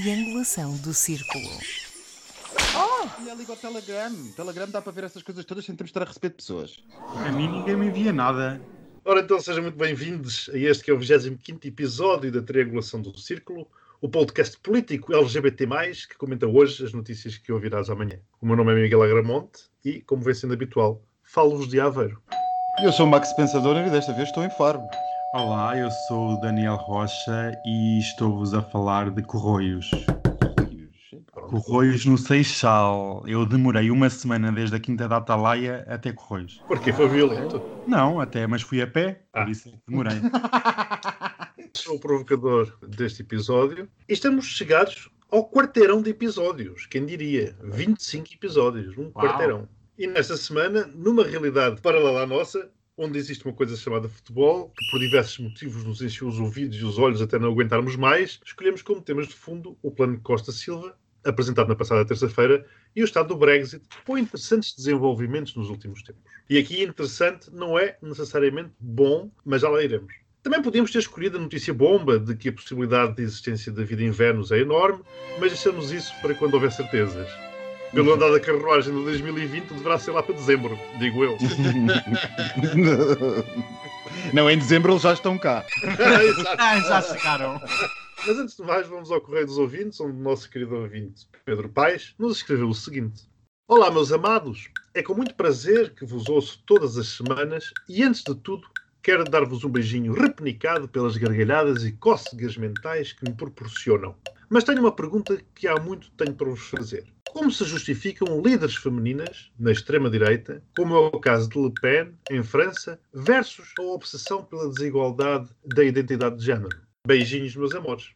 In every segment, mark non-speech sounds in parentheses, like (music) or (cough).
triangulação do círculo. Oh! Já liga ao Telegram. Telegram dá para ver essas coisas todas sem termos de estar a receber de pessoas. A mim ninguém me envia nada. Ora então, sejam muito bem-vindos a este que é o 25 episódio da Triangulação do Círculo, o podcast político LGBT+, que comenta hoje as notícias que ouvirás amanhã. O meu nome é Miguel Agramonte e, como vem sendo habitual, falo-vos de Aveiro. Eu sou o Max Pensador e desta vez estou em Faro. Olá, eu sou o Daniel Rocha e estou-vos a falar de Corroios. Corroios no Seixal. Eu demorei uma semana desde a Quinta da Atalaia até Corroios. Porque foi violento. Não, até, mas fui a pé, Ah. por isso é demorei. (laughs) Sou o provocador deste episódio e estamos chegados ao quarteirão de episódios. Quem diria? 25 episódios, um quarteirão. E nesta semana, numa realidade paralela à nossa, onde existe uma coisa chamada futebol, que por diversos motivos nos encheu os ouvidos e os olhos até não aguentarmos mais, escolhemos como temas de fundo o plano Costa Silva, apresentado na passada terça-feira, e o estado do Brexit, com interessantes desenvolvimentos nos últimos tempos. E aqui interessante não é necessariamente bom, mas já lá iremos. Também podíamos ter escolhido a notícia bomba de que a possibilidade de existência da vida em Vênus é enorme, mas deixamos isso para quando houver certezas. Pelo andar da carruagem de 2020 deverá ser lá para dezembro, digo eu. (laughs) Não, em dezembro eles já estão cá. Exato. Ah, já chegaram. Mas antes de mais, vamos ao correio dos ouvintes, onde o nosso querido ouvinte Pedro Paes nos escreveu o seguinte: Olá, meus amados, é com muito prazer que vos ouço todas as semanas e, antes de tudo, quero dar-vos um beijinho repenicado pelas gargalhadas e cócegas mentais que me proporcionam. Mas tenho uma pergunta que há muito tenho para vos fazer. Como se justificam líderes femininas, na extrema-direita, como é o caso de Le Pen, em França, versus a obsessão pela desigualdade da identidade de género? Beijinhos, meus amores.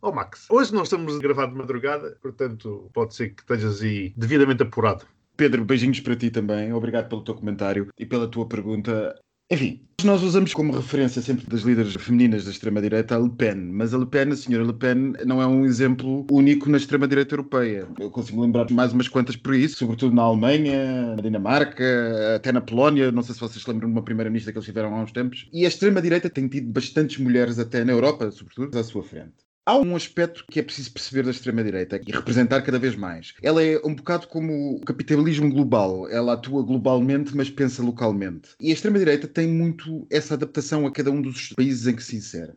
Oh Max, hoje não estamos a gravar de madrugada, portanto pode ser que estejas aí devidamente apurado. Pedro, beijinhos para ti também. Obrigado pelo teu comentário e pela tua pergunta. Enfim, nós usamos como referência sempre das líderes femininas da extrema-direita a Le Pen, mas a Le Pen, a senhora Le Pen, não é um exemplo único na extrema-direita europeia. Eu consigo lembrar mais umas quantas por isso, sobretudo na Alemanha, na Dinamarca, até na Polónia, não sei se vocês lembram de uma primeira-ministra que eles tiveram há uns tempos. E a extrema-direita tem tido bastantes mulheres, até na Europa, sobretudo, à sua frente. Há um aspecto que é preciso perceber da extrema-direita e representar cada vez mais. Ela é um bocado como o capitalismo global. Ela atua globalmente, mas pensa localmente. E a extrema-direita tem muito essa adaptação a cada um dos países em que se insere.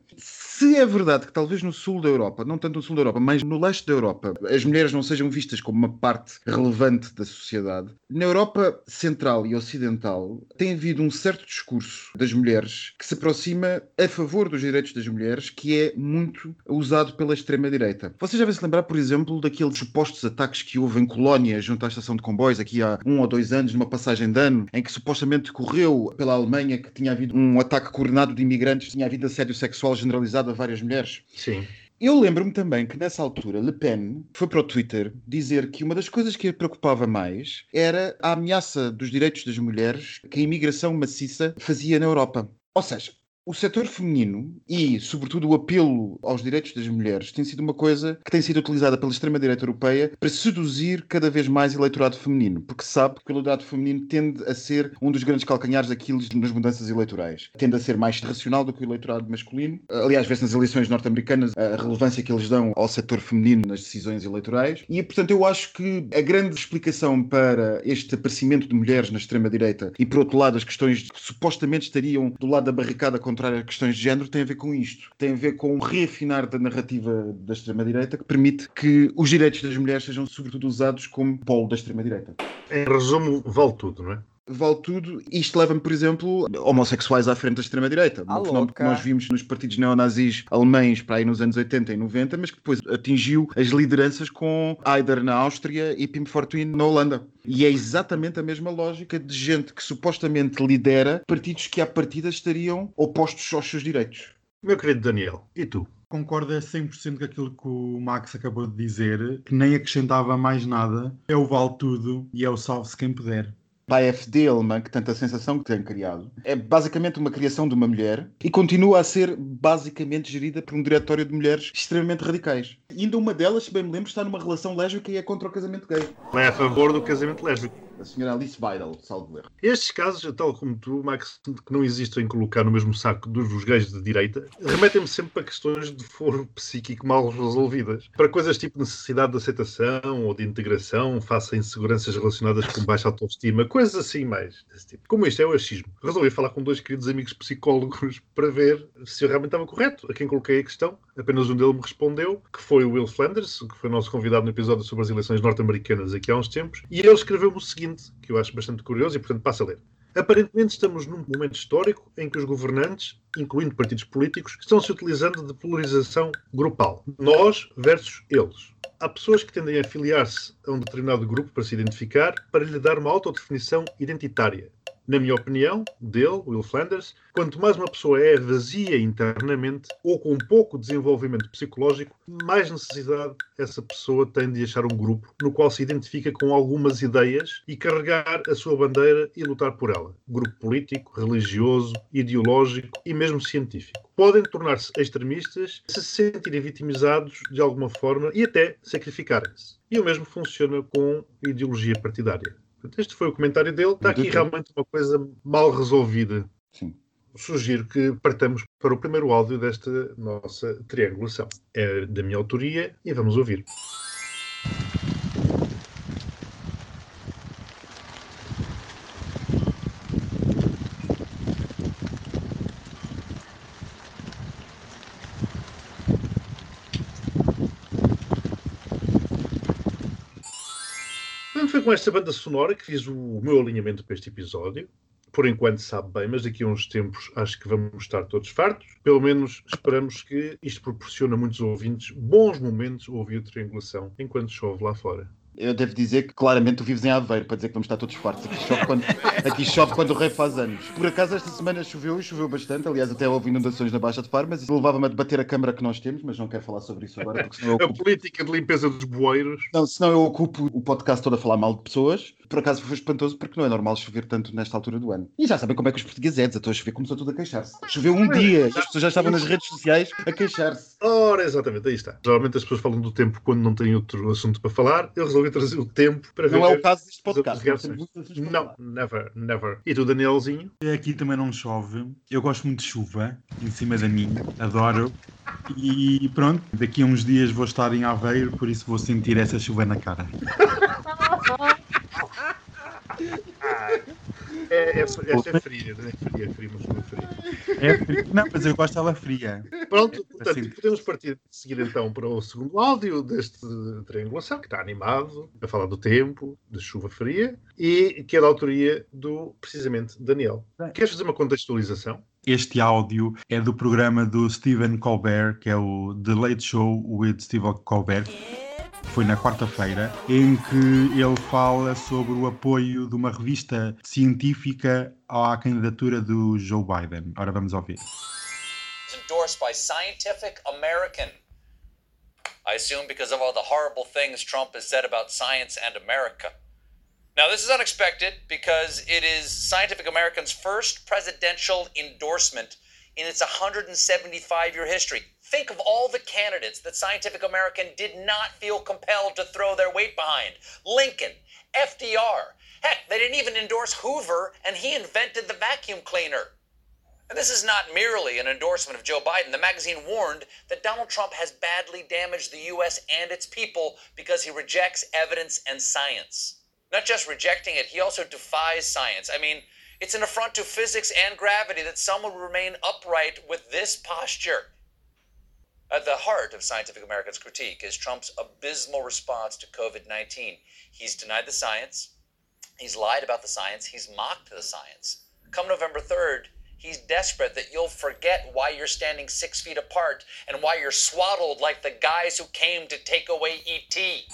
Se é verdade que talvez no sul da Europa, não tanto no sul da Europa, mas no leste da Europa, as mulheres não sejam vistas como uma parte relevante da sociedade, na Europa central e ocidental tem havido um certo discurso das mulheres que se aproxima a favor dos direitos das mulheres, que é muito usado pela extrema-direita. Vocês já devem se lembrar, por exemplo, daqueles supostos ataques que houve em Colónia, junto à estação de comboios, aqui há um ou dois anos, numa passagem de ano, em que supostamente correu pela Alemanha que tinha havido um ataque coordenado de imigrantes, tinha havido assédio sexual generalizado a várias mulheres. Sim. Eu lembro-me também que nessa altura Le Pen foi para o Twitter dizer que uma das coisas que a preocupava mais era a ameaça dos direitos das mulheres que a imigração maciça fazia na Europa. Ou seja, o setor feminino e, sobretudo, o apelo aos direitos das mulheres tem sido uma coisa que tem sido utilizada pela extrema-direita europeia para seduzir cada vez mais eleitorado feminino, porque sabe que o eleitorado feminino tende a ser um dos grandes calcanhares daqueles nas mudanças eleitorais. Tende a ser mais racional do que o eleitorado masculino. Aliás, vê-se nas eleições norte-americanas a relevância que eles dão ao setor feminino nas decisões eleitorais. E, portanto, eu acho que a grande explicação para este aparecimento de mulheres na extrema-direita e, por outro lado, as questões que supostamente estariam do lado da barricada a questões de género tem a ver com isto. Tem a ver com o reafinar da narrativa da extrema-direita que permite que os direitos das mulheres sejam sobretudo usados como polo da extrema-direita. Em resumo, vale tudo, não é? Vale tudo. Isto leva-me, por exemplo, homossexuais à frente da extrema-direita. Ah, Um fenómeno que louca. nós vimos nos partidos neonazis alemães para aí nos anos 80 e 90, mas que depois atingiu as lideranças com Haider na Áustria e Pim Fortuyn na Holanda. E é exatamente a mesma lógica de gente que supostamente lidera partidos que à partida estariam opostos aos seus direitos. Meu querido Daniel, e tu? Concordo a 100% com aquilo que o Max acabou de dizer, que nem acrescentava mais nada. É o vale tudo e é o salve-se quem puder. Para a AFD alemã, que tanta sensação que tem criado, é basicamente uma criação de uma mulher e continua a ser basicamente gerida por um diretório de mulheres extremamente radicais. E ainda uma delas, se bem me lembro, está numa relação lésbica e é contra o casamento gay. É a favor do casamento lésbico. A senhora Alice Weidel, salvo erro. Estes casos, tal como tu, Max, que não existem colocar no mesmo saco dos, dos gays de direita, remetem-me sempre para questões de foro psíquico mal resolvidas. Para coisas tipo necessidade de aceitação ou de integração, face a inseguranças relacionadas com baixa autoestima, coisas assim mais desse tipo. Como isto é o achismo, resolvi falar com dois queridos amigos psicólogos (laughs) para ver se eu realmente estava correto. A quem coloquei a questão, apenas um deles me respondeu, que foi o Will Flanders, que foi nosso convidado no episódio sobre as eleições norte-americanas aqui há uns tempos, e ele escreveu-me o seguinte, que eu acho bastante curioso e, portanto, passo a ler. Aparentemente estamos num momento histórico em que os governantes, incluindo partidos políticos, estão se utilizando de polarização grupal. Nós versus eles. Há pessoas que tendem a afiliar-se a um determinado grupo para se identificar, para lhe dar uma autodefinição identitária. Na minha opinião, dele, Will Flanders, quanto mais uma pessoa é vazia internamente ou com pouco desenvolvimento psicológico, mais necessidade essa pessoa tem de achar um grupo no qual se identifica com algumas ideias e carregar a sua bandeira e lutar por ela. Grupo político, religioso, ideológico e mesmo científico. Podem tornar-se extremistas se se sentirem vitimizados de alguma forma e até sacrificarem-se. E o mesmo funciona com ideologia partidária. Portanto, este foi o comentário dele. Está aqui realmente uma coisa mal resolvida. Sim. Sugiro que partamos para o primeiro áudio desta nossa triangulação. É da minha autoria e vamos ouvir. Foi com esta banda sonora que fiz o meu alinhamento para este episódio. Por enquanto sabe bem, mas daqui a uns tempos acho que vamos estar todos fartos. Pelo menos esperamos que isto proporcione a muitos ouvintes bons momentos a ouvir a triangulação enquanto chove lá fora. Eu devo dizer que claramente tu vives em Aveiro para dizer que vamos estar todos fartos. Aqui chove quando, aqui chove quando o rei faz anos. Por acaso esta semana choveu e choveu bastante. Aliás, até houve inundações na Baixa de Faro, mas isso levava-me a debater a câmara que nós temos, mas não quero falar sobre isso agora, porque senão eu A ocupo, política de limpeza dos bueiros. não, senão eu ocupo o podcast todo a falar mal de pessoas. Por acaso foi espantoso porque não é normal chover tanto nesta altura do ano. E já sabem como é que os portugueses é, desatou a chover, começou tudo a queixar-se. Choveu um dia e as pessoas já estavam nas redes sociais a queixar-se. Ora, exatamente, aí está. Geralmente as pessoas falam do tempo quando não têm outro assunto para falar. Eu resolvi trazer o tempo para ver. Não é o caso deste podcast. Não, never, never. E tu, Danielzinho? Aqui também não chove. Eu gosto muito de chuva em cima da minha. Adoro. E pronto, daqui a uns dias vou estar em Aveiro, por isso vou sentir essa chuva na cara. (laughs) (laughs) É, é, esta é fria, não é fria, é fria, mas não é fria. É frio. Não, mas eu gosto dela fria. Pronto, portanto, Assim. podemos partir de seguir então para o segundo áudio deste triangulação, que está animado, a falar do tempo, de chuva fria, e que é da autoria do, precisamente, Daniel. Queres fazer uma contextualização? Este áudio é do programa do Stephen Colbert, que é o The Late Show with Stephen Colbert. Foi na quarta-feira, em que ele fala sobre o apoio de uma revista científica à candidatura do Joe Biden. Ora, vamos ouvir. endorsed by Scientific American. I assume because of all the horrible things Trump has said about science and America. Now, this is unexpected because it is Scientific American's first presidential endorsement in its 175 year history. Think of all the candidates that Scientific American did not feel compelled to throw their weight behind Lincoln, FDR. Heck, they didn't even endorse Hoover, and he invented the vacuum cleaner. And this is not merely an endorsement of Joe Biden. The magazine warned that Donald Trump has badly damaged the U.S. and its people because he rejects evidence and science. Not just rejecting it, he also defies science. I mean, it's an affront to physics and gravity that someone would remain upright with this posture. At the heart of Scientific American's critique is Trump's abysmal response to COVID 19. He's denied the science, he's lied about the science, he's mocked the science. Come November 3rd, he's desperate that you'll forget why you're standing six feet apart and why you're swaddled like the guys who came to take away E.T.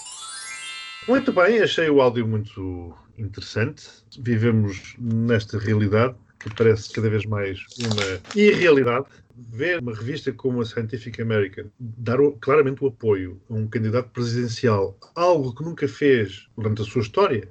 Muito bem, achei o áudio muito interessante. Vivemos nesta realidade que parece cada vez mais uma irrealidade. Ver uma revista como a Scientific American dar claramente o apoio a um candidato presidencial, algo que nunca fez durante a sua história,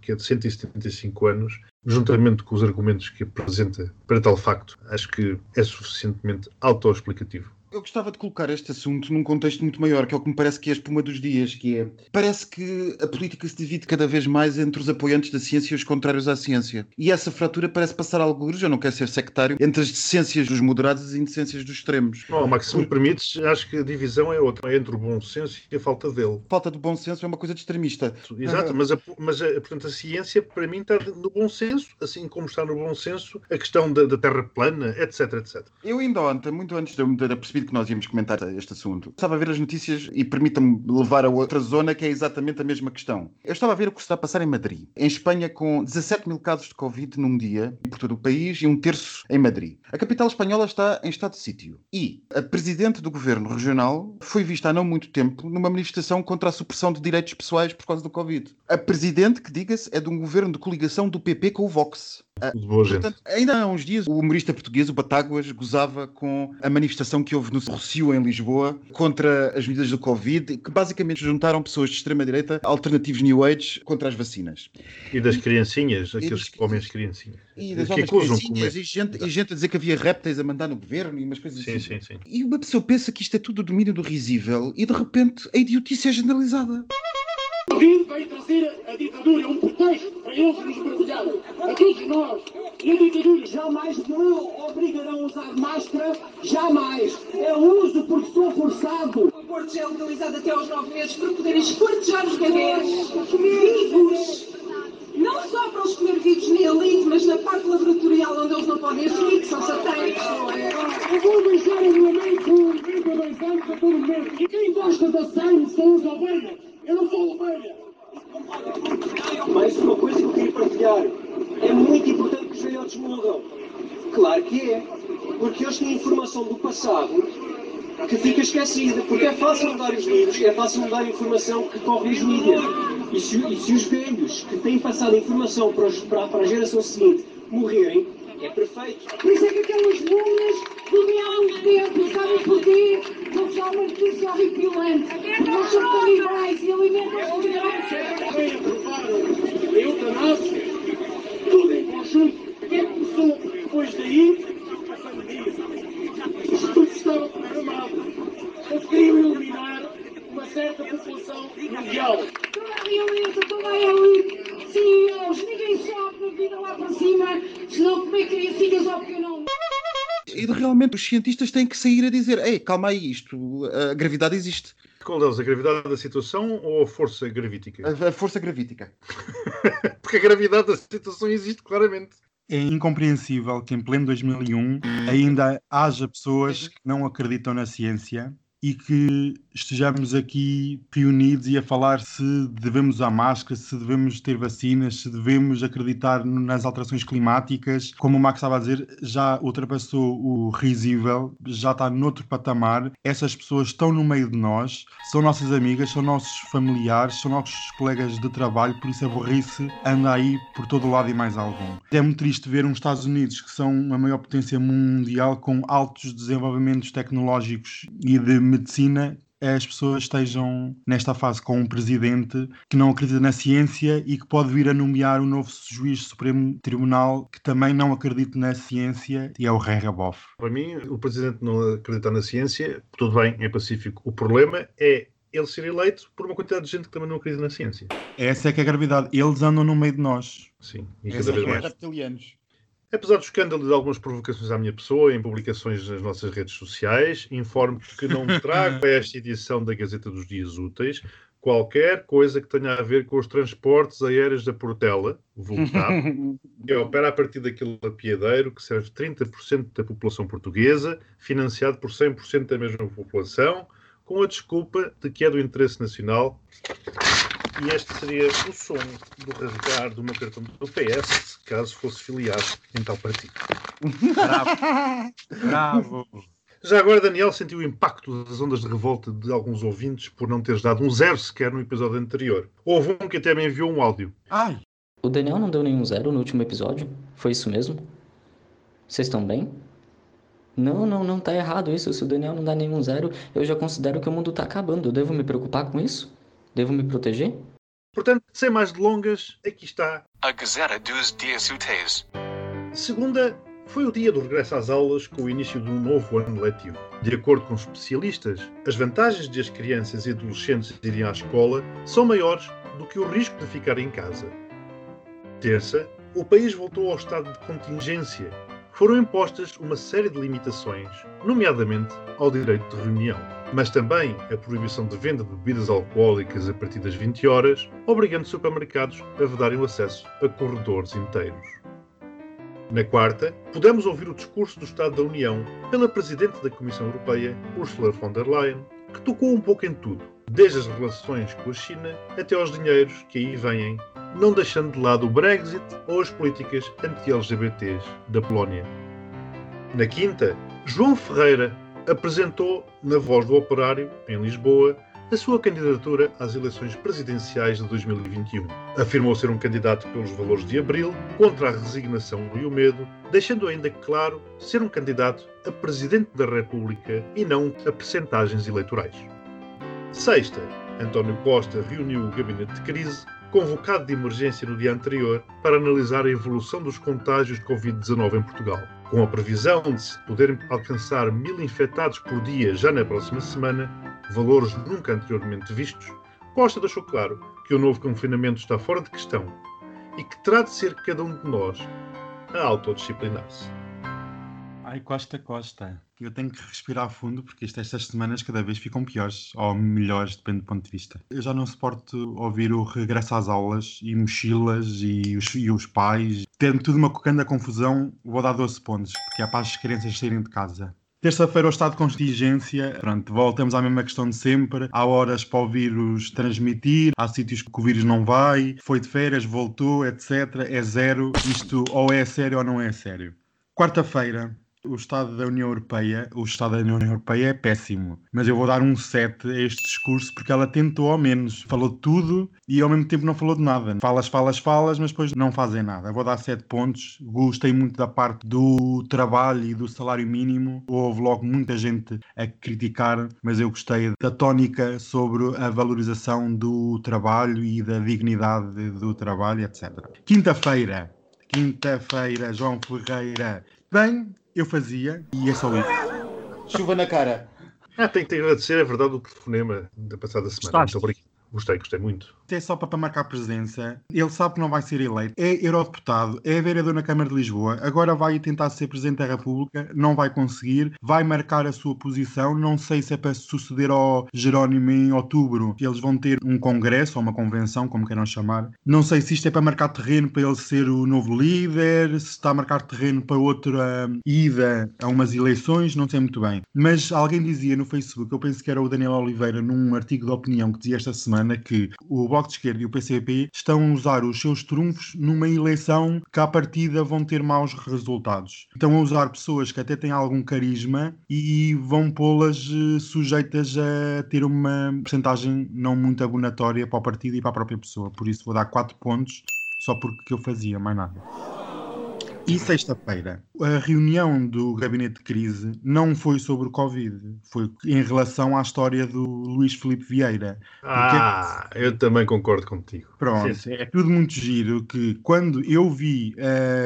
que é de 175 anos, juntamente com os argumentos que apresenta para tal facto, acho que é suficientemente autoexplicativo. Eu gostava de colocar este assunto num contexto muito maior, que é o que me parece que é a espuma dos dias, que é... Parece que a política se divide cada vez mais entre os apoiantes da ciência e os contrários à ciência. E essa fratura parece passar alguns, eu não quero ser sectário, entre as decências dos moderados e as indecências dos extremos. Não, Max, se me permites, acho que a divisão é outra, é entre o bom senso e a falta dele. Falta de bom senso é uma coisa de extremista. Exato, mas, a, mas a, portanto, a ciência, para mim, está no bom senso, assim como está no bom senso a questão da, da Terra plana, etc, etc. Eu ainda ontem, muito antes de eu me ter que nós íamos comentar este assunto, estava a ver as notícias e permita-me levar a outra zona que é exatamente a mesma questão. Eu estava a ver o que está a passar em Madrid. Em Espanha, com 17 mil casos de Covid num dia, por todo o país, e um terço em Madrid. A capital espanhola está em estado de sítio. E a presidente do governo regional foi vista há não muito tempo numa manifestação contra a supressão de direitos pessoais por causa do Covid. A presidente, que diga-se, é de um governo de coligação do PP com o Vox. De boa gente. Portanto, ainda há uns dias, o humorista português, o Batáguas, gozava com a manifestação que houve no Rocio, em Lisboa, contra as medidas do Covid, que basicamente juntaram pessoas de extrema-direita, alternativos New Age, contra as vacinas. E das criancinhas, aqueles que comem as criancinhas. E das que homens acusam criancinhas, comer. e gente, e gente a dizer que havia répteis a mandar no governo e umas coisas Sim, assim. sim, sim. E uma pessoa pensa que isto é tudo o domínio do risível e de repente a idiotice é generalizada. O Covid veio trazer a ditadura, um pretexto para eles nos mergulharem, a todos nós. E a ditadura jamais me obrigarão a usar máscara, jamais. Eu uso porque sou forçado. O aborto já é legalizado até aos 9 meses para poderem esquartejar os bebês vivos. Não só para os comer vivos na elite, mas na parte laboratorial onde eles não podem assumir que são satânicos. Eu vou deixar o meu amigo com 32 anos a todo momento. E quem gosta da sangue são as ovelhas. Eu não sou ovelha. Mais uma coisa que eu queria partilhar. É muito importante que os velhotes morram. Claro que é. Porque eles têm informação do passado que fica esquecida. Porque é fácil mudar os livros, é fácil mudar a informação que corre nos mídias. E se, e se os velhos que têm passado a informação para, os- para- para a geração seguinte morrerem, é perfeito. Por isso é que aquelas múmias muito tempo. Sabem porquê? Porque há uma notícia horripilante. Nós somos canibais e alimentam-se de Também aprovaram a eutanásia, tudo em conjunto. O que é que começou depois daí? Passando disso. Tudo estava programado. Eles queriam eliminar uma certa população mundial. Toda a realeza, realmente os cientistas têm que sair a dizer: Ei, calma aí, isto, a gravidade existe. Qual deles? A gravidade da situação ou a força gravítica? A, a força gravítica. (laughs) Porque a gravidade da situação existe claramente. É incompreensível que em pleno 2001 ainda haja pessoas que não acreditam na ciência e que estejamos aqui reunidos e a falar se devemos usar máscara, se devemos ter vacinas, se devemos acreditar nas alterações climáticas. Como o Max estava a dizer, já ultrapassou o risível, já está noutro patamar. Essas pessoas estão no meio de nós, são nossas amigas, são nossos familiares, são nossos colegas de trabalho, por isso a burrice anda aí por todo o lado e mais algum. É muito triste ver uns Estados Unidos que são a maior potência mundial com altos desenvolvimentos tecnológicos e de medicina as pessoas estejam nesta fase com um presidente que não acredita na ciência e que pode vir a nomear um novo juiz do Supremo Tribunal que também não acredita na ciência e é o Regaboff. Para mim, o presidente não acreditar na ciência, tudo bem, é pacífico. O problema é ele ser eleito por uma quantidade de gente que também não acredita na ciência. Essa é que é a gravidade. Eles andam no meio de nós. Sim, e Essa cada é vez que é. mais. Reptilianos. Apesar do escândalo de algumas provocações à minha pessoa em publicações nas nossas redes sociais, informo que não trago a (laughs) esta edição da Gazeta dos Dias Úteis qualquer coisa que tenha a ver com os transportes aéreos da Portela, TAP, (laughs) que opera a partir daquele lapiedeiro que serve 30% da população portuguesa, financiado por 100% da mesma população, com a desculpa de que é do interesse nacional. E este seria o som do rasgar do meu cartão do PS, caso fosse filiado em tal partido. Bravo! Já agora, Daniel sentiu o impacto das ondas de revolta de alguns ouvintes por não teres dado um zero sequer no episódio anterior. Houve um que até me enviou um áudio. Ai! O Daniel não deu nenhum zero no último episódio? Foi isso mesmo? Vocês estão bem? Não, não, não tá errado isso. Se o Daniel não dá nenhum zero, eu já considero que o mundo tá acabando. Eu devo me preocupar com isso? Devo me proteger? Portanto, sem mais delongas, aqui está. A Gazeta dos Dias Úteis. Segunda foi o dia do regresso às aulas com o início de um novo ano letivo. De acordo com especialistas, as vantagens de as crianças e adolescentes irem à escola são maiores do que o risco de ficar em casa. Terça, o país voltou ao estado de contingência. Foram impostas uma série de limitações, nomeadamente ao direito de reunião, mas também a proibição de venda de bebidas alcoólicas a partir das 20 horas, obrigando supermercados a vedarem o acesso a corredores inteiros. Na quarta, pudemos ouvir o discurso do Estado da União pela Presidente da Comissão Europeia, Ursula von der Leyen, que tocou um pouco em tudo, desde as relações com a China até aos dinheiros que aí vêm, não deixando de lado o Brexit ou as políticas anti-LGBTs da Polónia. Na quinta, João Ferreira apresentou, na Voz do Operário, em Lisboa, a sua candidatura às eleições presidenciais de 2021. Afirmou ser um candidato pelos valores de abril, contra a resignação e o medo, deixando ainda claro ser um candidato a Presidente da República e não a percentagens eleitorais. Sexta, António Costa reuniu o gabinete de crise, convocado de emergência no dia anterior, para analisar a evolução dos contágios de Covid-19 em Portugal. Com a previsão de se poderem alcançar mil infectados por dia já na próxima semana, valores nunca anteriormente vistos, Costa deixou claro que o novo confinamento está fora de questão e que terá de ser cada um de nós a autodisciplinar-se. Ai, Costa, Costa. Eu tenho que respirar fundo porque isto, estas semanas cada vez ficam piores, ou melhores, depende do ponto de vista. Eu já não suporto ouvir o regresso às aulas e mochilas e os, e os pais. Tendo tudo uma cocanda confusão, vou dar 12 pontos, porque é para as crianças saírem de casa. Terça-feira, o estado de contingência. Pronto, voltamos à mesma questão de sempre. Há horas para o vírus transmitir, há sítios que o vírus não vai, foi de férias, voltou, etc. É zero. Isto ou é sério ou não é sério. Quarta-feira, o Estado da União Europeia, o Estado da União Europeia é péssimo, mas eu vou dar um 7 a este discurso porque ela tentou ao menos, falou tudo e ao mesmo tempo não falou de nada. Falas, falas, falas, mas depois não fazem nada. Vou dar 7 pontos. Gostei muito da parte do trabalho e do salário mínimo. Houve logo muita gente a criticar, mas eu gostei da tónica sobre a valorização do trabalho e da dignidade do trabalho, etc. Quinta-feira. Quinta-feira, João Ferreira. Bem, eu fazia e é só isso. Chuva na cara. Ah, tenho que agradecer, é verdade, o telefonema da passada semana. Gostaste? Muito obrigado. Gostei, gostei muito. É só para, marcar presença. Ele sabe que não vai ser eleito. É eurodeputado, é vereador na Câmara de Lisboa. Agora vai tentar ser Presidente da República. Não vai conseguir. Vai marcar a sua posição. Não sei se é para suceder ao Jerónimo em outubro. Eles vão ter um congresso ou uma convenção, como queiram chamar. Não sei se isto é para marcar terreno para ele ser o novo líder, se está a marcar terreno para outra hum, ida a umas eleições. Não sei muito bem. Mas alguém dizia no Facebook, eu penso que era o Daniel Oliveira, num artigo de opinião que dizia esta semana que o Bloco de Esquerda e o PCP estão a usar os seus trunfos numa eleição que à partida vão ter maus resultados. Estão a usar pessoas que até têm algum carisma e vão pô-las eh, sujeitas a ter uma percentagem não muito abonatória para o partido e para a própria pessoa. Por isso vou dar 4 pontos só porque eu fazia, mais nada. E sexta-feira, a reunião do gabinete de crise não foi sobre o Covid, foi em relação à história do Luís Filipe Vieira. Ah, eu também concordo contigo. Pronto, Sim. é tudo muito giro que quando eu vi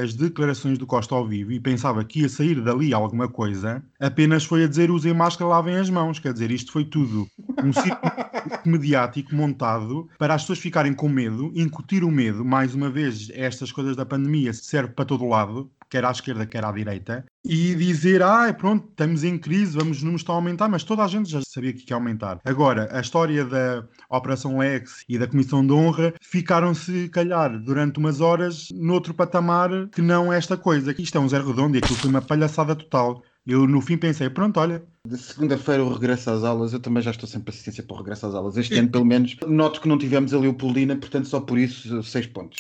as declarações do Costa ao vivo e pensava que ia sair dali alguma coisa, apenas foi a dizer usem máscara, lavem as mãos. Quer dizer, isto foi tudo um círculo (laughs) mediático montado para as pessoas ficarem com medo, incutir o medo. Mais uma vez, estas coisas da pandemia serve para todo lado, quer à esquerda, quer à direita, e dizer, ah, pronto, estamos em crise, vamos, os números estão a aumentar, mas toda a gente já sabia que ia aumentar. Agora, a história da Operação Lex e da Comissão de Honra ficaram-se, calhar, durante umas horas, noutro patamar que não esta coisa. Isto é um zero redondo e aquilo foi uma palhaçada total. Eu, no fim, pensei, pronto, olha, De segunda-feira o regresso às aulas, eu também já estou sem paciência para o regresso às aulas. Este ano, pelo menos, noto que não tivemos a Leopoldina, portanto, só por isso, seis pontos.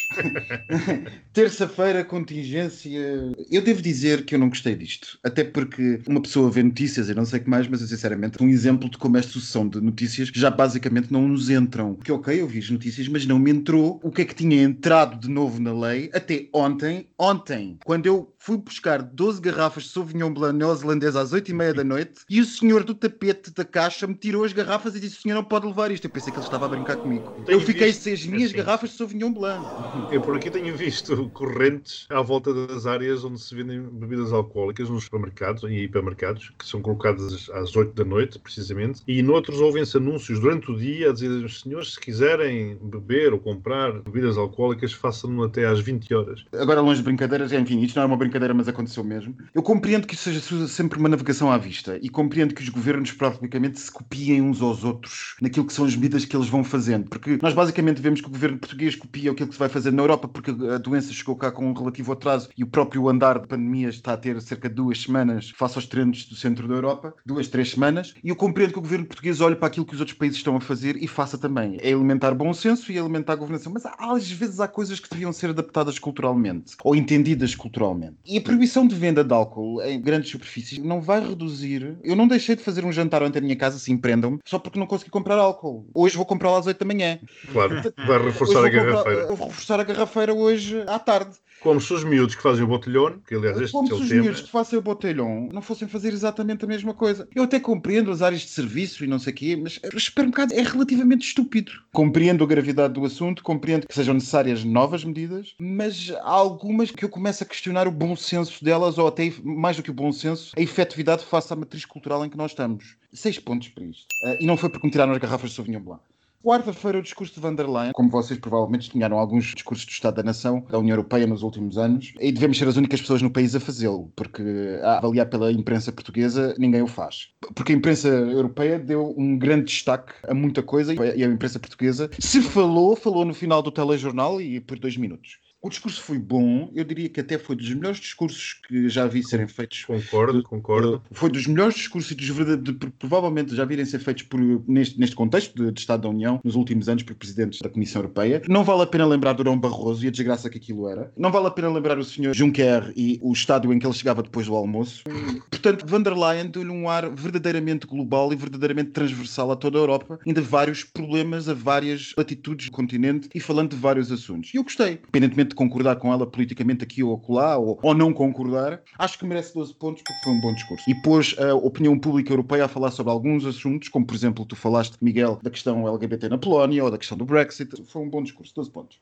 (laughs) Terça-feira, contingência. Eu devo dizer que eu não gostei disto. Até porque uma pessoa vê notícias e não sei o que mais, mas eu, sinceramente, um exemplo de como esta sucessão de notícias já basicamente não nos entram. Porque, ok, eu vi as notícias, mas não me entrou o que é que tinha entrado de novo na lei até ontem. Ontem, quando eu fui buscar 12 garrafas de Sauvignon Blanc neozelandês às 8 e meia da noite e o senhor do tapete da caixa me tirou as garrafas e disse: o senhor não pode levar isto. Eu pensei que ele estava a brincar comigo. Tenho eu fiquei visto- sem as minhas assim. garrafas de Sauvignon Blanc. Eu por aqui tenho visto correntes à volta das áreas onde se vendem bebidas alcoólicas nos supermercados e hipermercados, que são colocadas às 8 da noite, precisamente, e noutros ouvem-se anúncios durante o dia a dizer, senhores, se quiserem beber ou comprar bebidas alcoólicas, façam-no até às 20 horas. Agora, longe de brincadeiras, enfim, isto não é uma brincadeira, mas aconteceu mesmo. Eu compreendo que isso seja sempre uma navegação à vista e compreendo que os governos praticamente se copiem uns aos outros naquilo que são as medidas que eles vão fazendo. Porque nós basicamente vemos que o governo português copia aquilo que se vai fazer na Europa porque a doença chegou cá com um relativo atraso e o próprio andar de pandemia está a ter cerca de duas semanas face aos trends do centro da Europa, duas, três semanas, e eu compreendo que o governo português olhe para aquilo que os outros países estão a fazer e faça também. É alimentar bom senso e alimentar a governação. Mas às vezes há coisas que deviam ser adaptadas culturalmente ou entendidas culturalmente. E a proibição de venda de álcool em grandes superfícies não vai reduzir. Eu não deixei de fazer um jantar ontem na minha casa, se empreendam-me, só porque não consegui comprar álcool. Hoje vou comprá-lo às 8 da manhã. Claro, vai reforçar a comprar- garrafeira. eu vou reforçar a garrafeira hoje à tarde. Como se os miúdos que fazem o botelhão, que aliás este Como é se os tema, miúdos que façam o botelhão não fossem fazer exatamente a mesma coisa. Eu até compreendo as áreas de serviço e não sei o quê, mas o supermercado é relativamente estúpido. Compreendo a gravidade do assunto, compreendo que sejam necessárias novas medidas, mas há algumas que eu começo a questionar o bom senso delas, ou até, mais do que o bom senso, a efetividade face à matriz cultural em que nós estamos. Seis pontos para isto. Ah, e não foi porque me tiraram as garrafas de Sauvignon Blanc. Quarta-feira, o discurso de van der Leyen, como vocês provavelmente testemunharam alguns discursos do Estado da Nação da União Europeia nos últimos anos, e devemos ser as únicas pessoas no país a fazê-lo, porque a avaliar pela imprensa portuguesa, ninguém o faz. Porque a imprensa europeia deu um grande destaque a muita coisa e a imprensa portuguesa, se falou, falou no final do telejornal e por dois minutos. O discurso foi bom, eu diria que até foi dos melhores discursos que já vi serem feitos concordo, concordo. foi dos melhores discursos e dos verdadeiros, de- provavelmente já virem ser feitos por, neste, neste contexto de, de Estado da União nos últimos anos por presidentes da Comissão Europeia. Não vale a pena lembrar Durão Barroso e a desgraça que aquilo era. Não vale a pena lembrar o Sr. Juncker e o estádio em que ele chegava depois do almoço. Portanto, van der Leyen deu-lhe um ar verdadeiramente global e verdadeiramente transversal a toda a Europa, ainda vários problemas a várias latitudes do continente e falando de vários assuntos. E eu gostei, independentemente de concordar com ela politicamente aqui ou acolá, ou, ou não concordar, acho que merece 12 pontos porque foi um bom discurso. E pôs a opinião pública europeia a falar sobre alguns assuntos, como por exemplo, tu falaste, Miguel, da questão LGBT na Polónia ou da questão do Brexit. Foi um bom discurso, 12 pontos.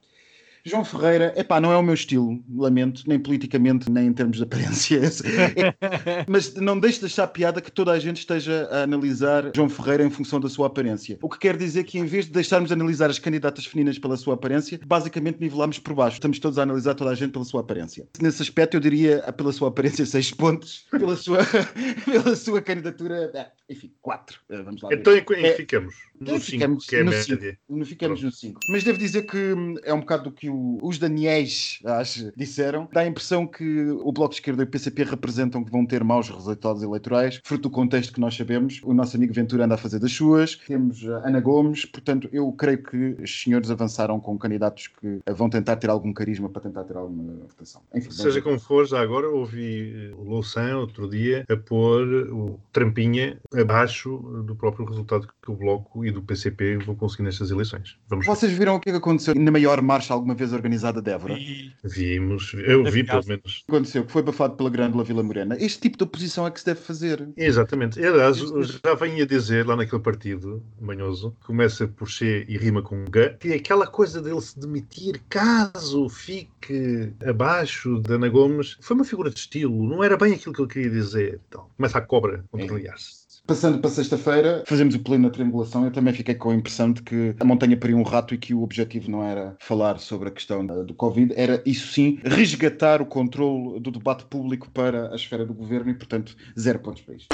João Ferreira, epá, não é o meu estilo, lamento, nem politicamente, nem em termos de aparência. É- (laughs) Mas não deixe de achar piada que toda a gente esteja a analisar João Ferreira em função da sua aparência. O que quer dizer que em vez de deixarmos de analisar as candidatas femininas pela sua aparência, basicamente nivelamos por baixo. Estamos todos a analisar toda a gente pela sua aparência. Nesse aspecto, eu diria ah, pela sua aparência (laughs) 6 pontos, pela sua, (laughs) pela sua candidatura, ah, enfim, 4. Vamos lá. ver. Então, em que em que É- ficamos? No Ficamos 5, que é no média. cinco. Não ficamos no 5. Mas devo dizer que hum, é um bocado do que o- os Daniels acho, disseram. Dá a impressão que o Bloco de Esquerda e o PCP representam que vão ter maus resultados eleitorais, fruto do contexto que nós sabemos. O nosso amigo Ventura anda a fazer das suas. Temos Ana Gomes. Portanto, eu creio que os senhores avançaram com candidatos que vão tentar ter algum carisma para tentar ter alguma votação. Enfim, Seja como for, já agora ouvi eh, o Louçã outro dia a pôr o Trampinha abaixo do próprio resultado que o Bloco e do PCP vão conseguir nestas eleições. Vamos ver. Vocês viram o que é aconteceu na maior marcha alguma vez organizada de Évora? Vimos, eu vi pelo menos. Aconteceu, que foi abafado pela Grândola Vila Morena. Este tipo de oposição é que se deve fazer. Exatamente. Aliás, eu já venho a dizer lá naquele partido manhoso, que começa por C e rima com G, que é aquela coisa dele se demitir caso fique abaixo da Ana Gomes, foi uma figura de estilo, não era bem aquilo que ele queria dizer. Então, começa a cobra contrariar-se. Passando para sexta-feira, fazemos o pleno na triangulação. Eu também fiquei com a impressão de que a montanha pariu um rato e que o objetivo não era falar sobre a questão da- do Covid, era, isso sim, resgatar o controle do debate público para a esfera do governo e, portanto, zero pontos para isto.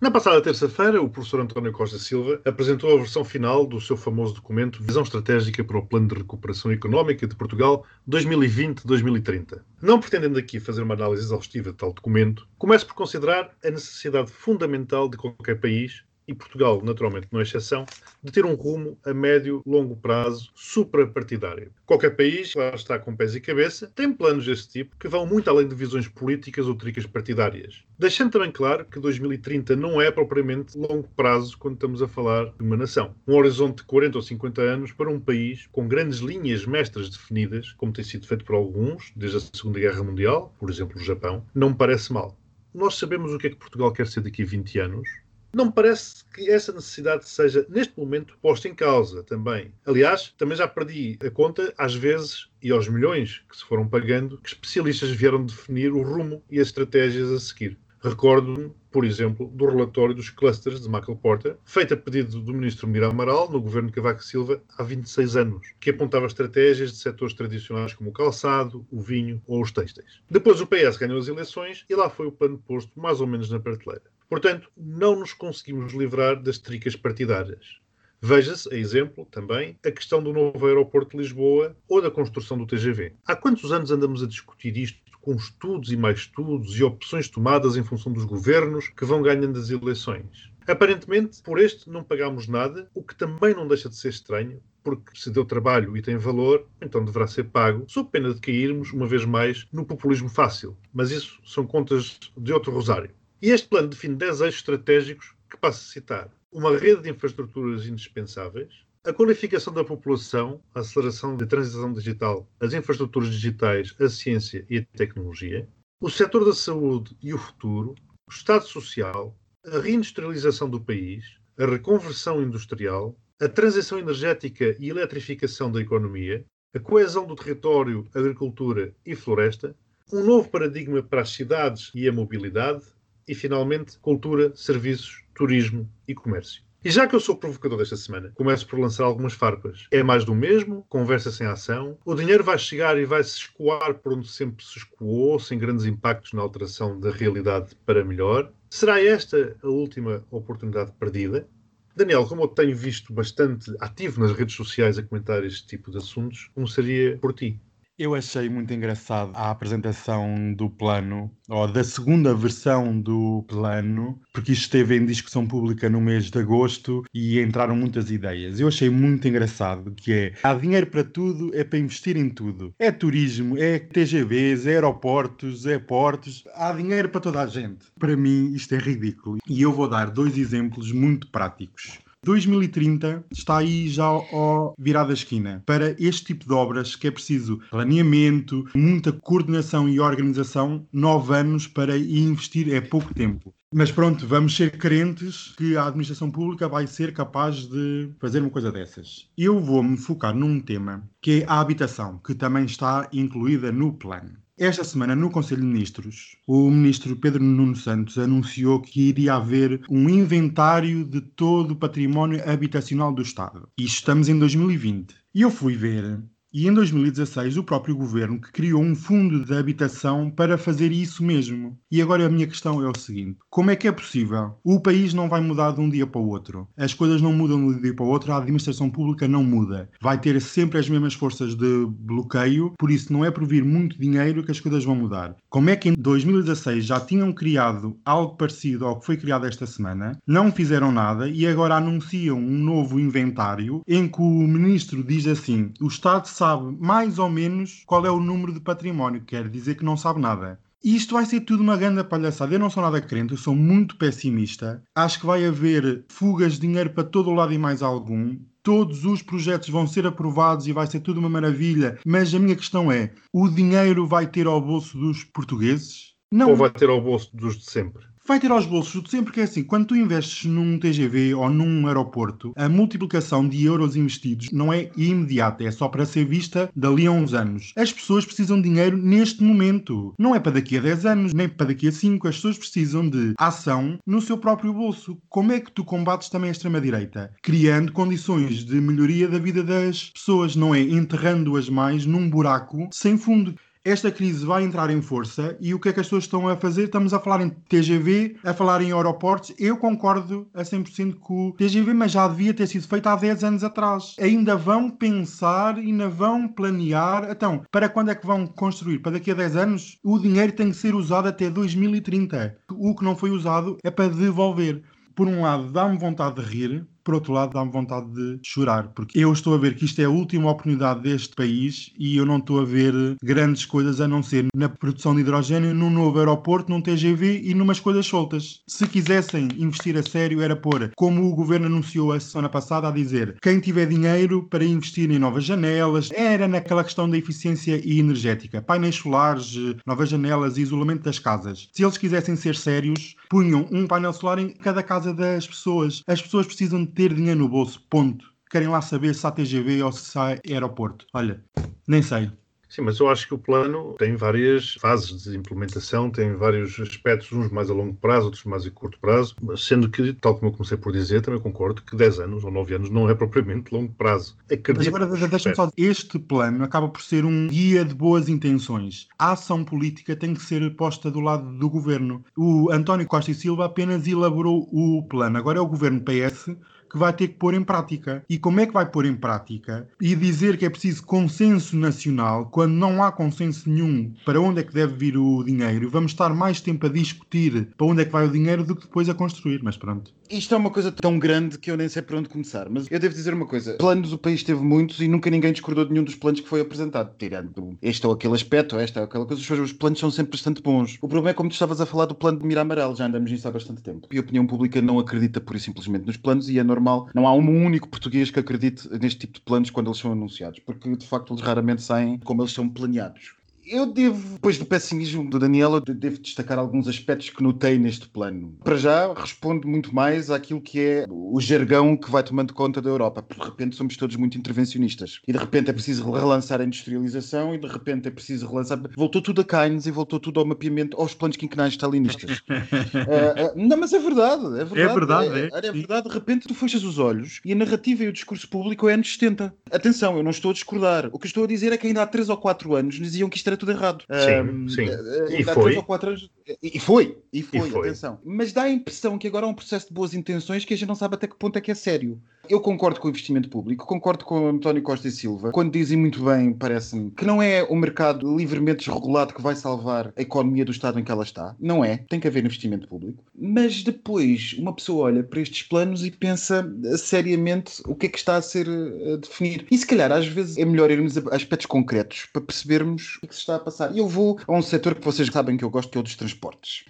Na passada terça-feira, o professor António Costa Silva apresentou a versão final do seu famoso documento Visão Estratégica para o Plano de Recuperação Económica de Portugal 2020-2030. Não pretendendo aqui fazer uma análise exaustiva de tal documento, começo por considerar a necessidade fundamental de qualquer país e Portugal, naturalmente, não é exceção, de ter um rumo a médio, longo prazo, suprapartidário. Qualquer país, lá está com pés e cabeça, tem planos desse tipo que vão muito além de visões políticas ou tricas partidárias. Deixando também claro que 2030 não é propriamente longo prazo quando estamos a falar de uma nação. Um horizonte de 40 ou 50 anos para um país com grandes linhas mestras definidas, como tem sido feito por alguns, desde a Segunda Guerra Mundial, por exemplo, o Japão, não me parece mal. Nós sabemos o que é que Portugal quer ser daqui a 20 anos, não parece que essa necessidade seja, neste momento, posta em causa também. Aliás, também já perdi a conta, às vezes, e aos milhões que se foram pagando, que especialistas vieram definir o rumo e as estratégias a seguir. Recordo-me, por exemplo, do relatório dos clusters de Michael Porter, feito a pedido do ministro Mira Amaral, no governo Cavaco Silva, há 26 anos, que apontava estratégias de setores tradicionais como o calçado, o vinho ou os têxteis. Depois o PS ganhou as eleições e lá foi o plano posto mais ou menos na prateleira. Portanto, não nos conseguimos livrar das tricas partidárias. Veja-se, a exemplo, também, a questão do novo aeroporto de Lisboa ou da construção do TGV. Há quantos anos andamos a discutir isto com estudos e mais estudos e opções tomadas em função dos governos que vão ganhando as eleições? Aparentemente, por este não pagámos nada, o que também não deixa de ser estranho, porque se deu trabalho e tem valor, então deverá ser pago, sob pena de cairmos, uma vez mais, no populismo fácil. Mas isso são contas de outro rosário. E este plano define 10 eixos estratégicos que passo a citar. Uma rede de infraestruturas indispensáveis, a qualificação da população, a aceleração da transição digital, as infraestruturas digitais, a ciência e a tecnologia, o setor da saúde e o futuro, o Estado Social, a reindustrialização do país, a reconversão industrial, a transição energética e eletrificação da economia, a coesão do território, agricultura e floresta, um novo paradigma para as cidades e a mobilidade, e, finalmente, cultura, serviços, turismo e comércio. E já que eu sou provocador desta semana, começo por lançar algumas farpas. É mais do mesmo, conversa sem ação. O dinheiro vai chegar e vai se escoar por onde sempre se escoou, sem grandes impactos na alteração da realidade para melhor. Será esta a última oportunidade perdida? Daniel, como eu tenho visto bastante ativo nas redes sociais a comentar este tipo de assuntos, começaria por ti. Eu achei muito engraçado a apresentação do plano, ou da segunda versão do plano, porque isto esteve em discussão pública no mês de agosto e entraram muitas ideias. Eu achei muito engraçado que é, há dinheiro para tudo, é para investir em tudo. É turismo, é TGVs, é aeroportos, é portos, há dinheiro para toda a gente. Para mim isto é ridículo. E eu vou dar dois exemplos muito práticos. 2030 está aí já ao virar da esquina. Para este tipo de obras que é preciso planeamento, muita coordenação e organização, nove anos para investir é pouco tempo. Mas pronto, vamos ser crentes que a administração pública vai ser capaz de fazer uma coisa dessas. Eu vou-me focar num tema que é a habitação, que também está incluída no plano. Esta semana, no Conselho de Ministros, o ministro Pedro Nuno Santos anunciou que iria haver um inventário de todo o património habitacional do Estado. E estamos em 2020. E eu fui ver e em 2016 o próprio governo que criou um fundo de habitação para fazer isso mesmo. E agora a minha questão é o seguinte: como é que é possível? O país não vai mudar de um dia para o outro. As coisas não mudam de um dia para o outro, a administração pública não muda. Vai ter sempre as mesmas forças de bloqueio, por isso não é por vir muito dinheiro que as coisas vão mudar. Como é que em 2016 já tinham criado algo parecido ao que foi criado esta semana, não fizeram nada e agora anunciam um novo inventário em que o ministro diz assim: o Estado sabe mais ou menos qual é o número de património, quer dizer que não sabe nada. E isto vai ser tudo uma grande palhaçada. Eu não sou nada crente, eu sou muito pessimista. Acho que vai haver fugas de dinheiro para todo o lado e mais algum. Todos os projetos vão ser aprovados e vai ser tudo uma maravilha. Mas a minha questão é: o dinheiro vai ter ao bolso dos portugueses? Não. Ou vai ter ao bolso dos de sempre? Vai ter aos bolsos de sempre que é assim, quando tu investes num TGV ou num aeroporto, a multiplicação de euros investidos não é imediata, é só para ser vista dali a uns anos. As pessoas precisam de dinheiro neste momento. Não é para daqui a 10 anos, nem para daqui a 5. As pessoas precisam de ação no seu próprio bolso. Como é que tu combates também a extrema-direita? Criando condições de melhoria da vida das pessoas, não é enterrando-as mais num buraco sem fundo esta crise vai entrar em força e o que é que as pessoas estão a fazer? Estamos a falar em TGV, a falar em aeroportos. Eu concordo a 100% com o TGV, mas já devia ter sido feito há 10 anos atrás. Ainda vão pensar, ainda vão planear. Então, para quando é que vão construir? Para daqui a 10 anos? O dinheiro tem que ser usado até 2030. O que não foi usado é para devolver. por um lado, dá-me vontade de rir, por outro lado, dá-me vontade de chorar, porque eu estou a ver que isto é a última oportunidade deste país e eu não estou a ver grandes coisas a não ser na produção de hidrogênio, num novo aeroporto, num TGV e numas coisas soltas. Se quisessem investir a sério, era pôr, como o governo anunciou a semana passada, a dizer quem tiver dinheiro para investir em novas janelas, era naquela questão da eficiência e energética, painéis solares, novas janelas e isolamento das casas. Se eles quisessem ser sérios, punham um painel solar em cada casa das pessoas. As pessoas precisam de ter dinheiro no bolso, ponto. Querem lá saber se há TGV ou se há aeroporto. Olha, nem sei. Sim, mas eu acho que o plano tem várias fases de implementação, tem vários aspectos, uns mais a longo prazo, outros mais a curto prazo, sendo que, tal como eu comecei por dizer, também concordo que 10 anos ou 9 anos não é propriamente longo prazo. Acredito mas agora, deixa-me só este plano acaba por ser um guia de boas intenções. A ação política tem que ser posta do lado do governo. O António Costa e Silva apenas elaborou o plano. Agora é o governo PS que vai ter que pôr em prática. E como é que vai pôr em prática? E dizer que é preciso consenso nacional, quando não há consenso nenhum para onde é que deve vir o dinheiro, vamos estar mais tempo a discutir para onde é que vai o dinheiro do que depois a construir. Mas pronto. Isto é uma coisa tão grande que eu nem sei para onde começar. Mas eu devo dizer uma coisa: planos o país teve muitos e nunca ninguém discordou de nenhum dos planos que foi apresentado, tirando este ou aquele aspecto, ou esta ou aquela coisa. Os planos são sempre bastante bons. O problema é como tu estavas a falar do plano de Mira Amarelo, já andamos nisso há bastante tempo. E a opinião pública não acredita pura e simplesmente nos planos e é normal. Não há um único português que acredite neste tipo de planos quando eles são anunciados, porque de facto eles raramente saem como eles são planeados. Eu devo, depois do pessimismo do Daniel, eu devo destacar alguns aspectos que notei neste plano. Para já, responde muito mais àquilo que é o jargão que vai tomando conta da Europa. De repente somos todos muito intervencionistas. E de repente é preciso relançar a industrialização e de repente é preciso relançar... Voltou tudo a Keynes e voltou tudo ao mapeamento, aos planos quinquenais stalinistas. uh, (laughs) uh, não, mas é verdade. É verdade. É verdade, é. É, é verdade. De repente tu fechas os olhos e a narrativa e o discurso público é anos 70. Atenção, eu não estou a discordar. O que estou a dizer é que ainda há 3 ou 4 anos diziam que isto era tudo errado. Sim, um, sim. E foi. Anos, e foi, e foi, e foi, atenção. Mas dá a impressão que agora é um processo de boas intenções que a gente não sabe até que ponto é que é sério. Eu concordo com o investimento público, concordo com António Costa e Silva, quando dizem muito bem, parece-me, que não é o mercado livremente desregulado que vai salvar a economia do Estado em que ela está. Não é. Tem que haver investimento público. Mas depois, uma pessoa olha para estes planos e pensa seriamente o que é que está a ser a eh, definir. E se calhar, às vezes, é melhor irmos a aspectos concretos para percebermos o que se está a passar. E eu vou a um setor que vocês sabem que eu gosto, que é o dos transportes.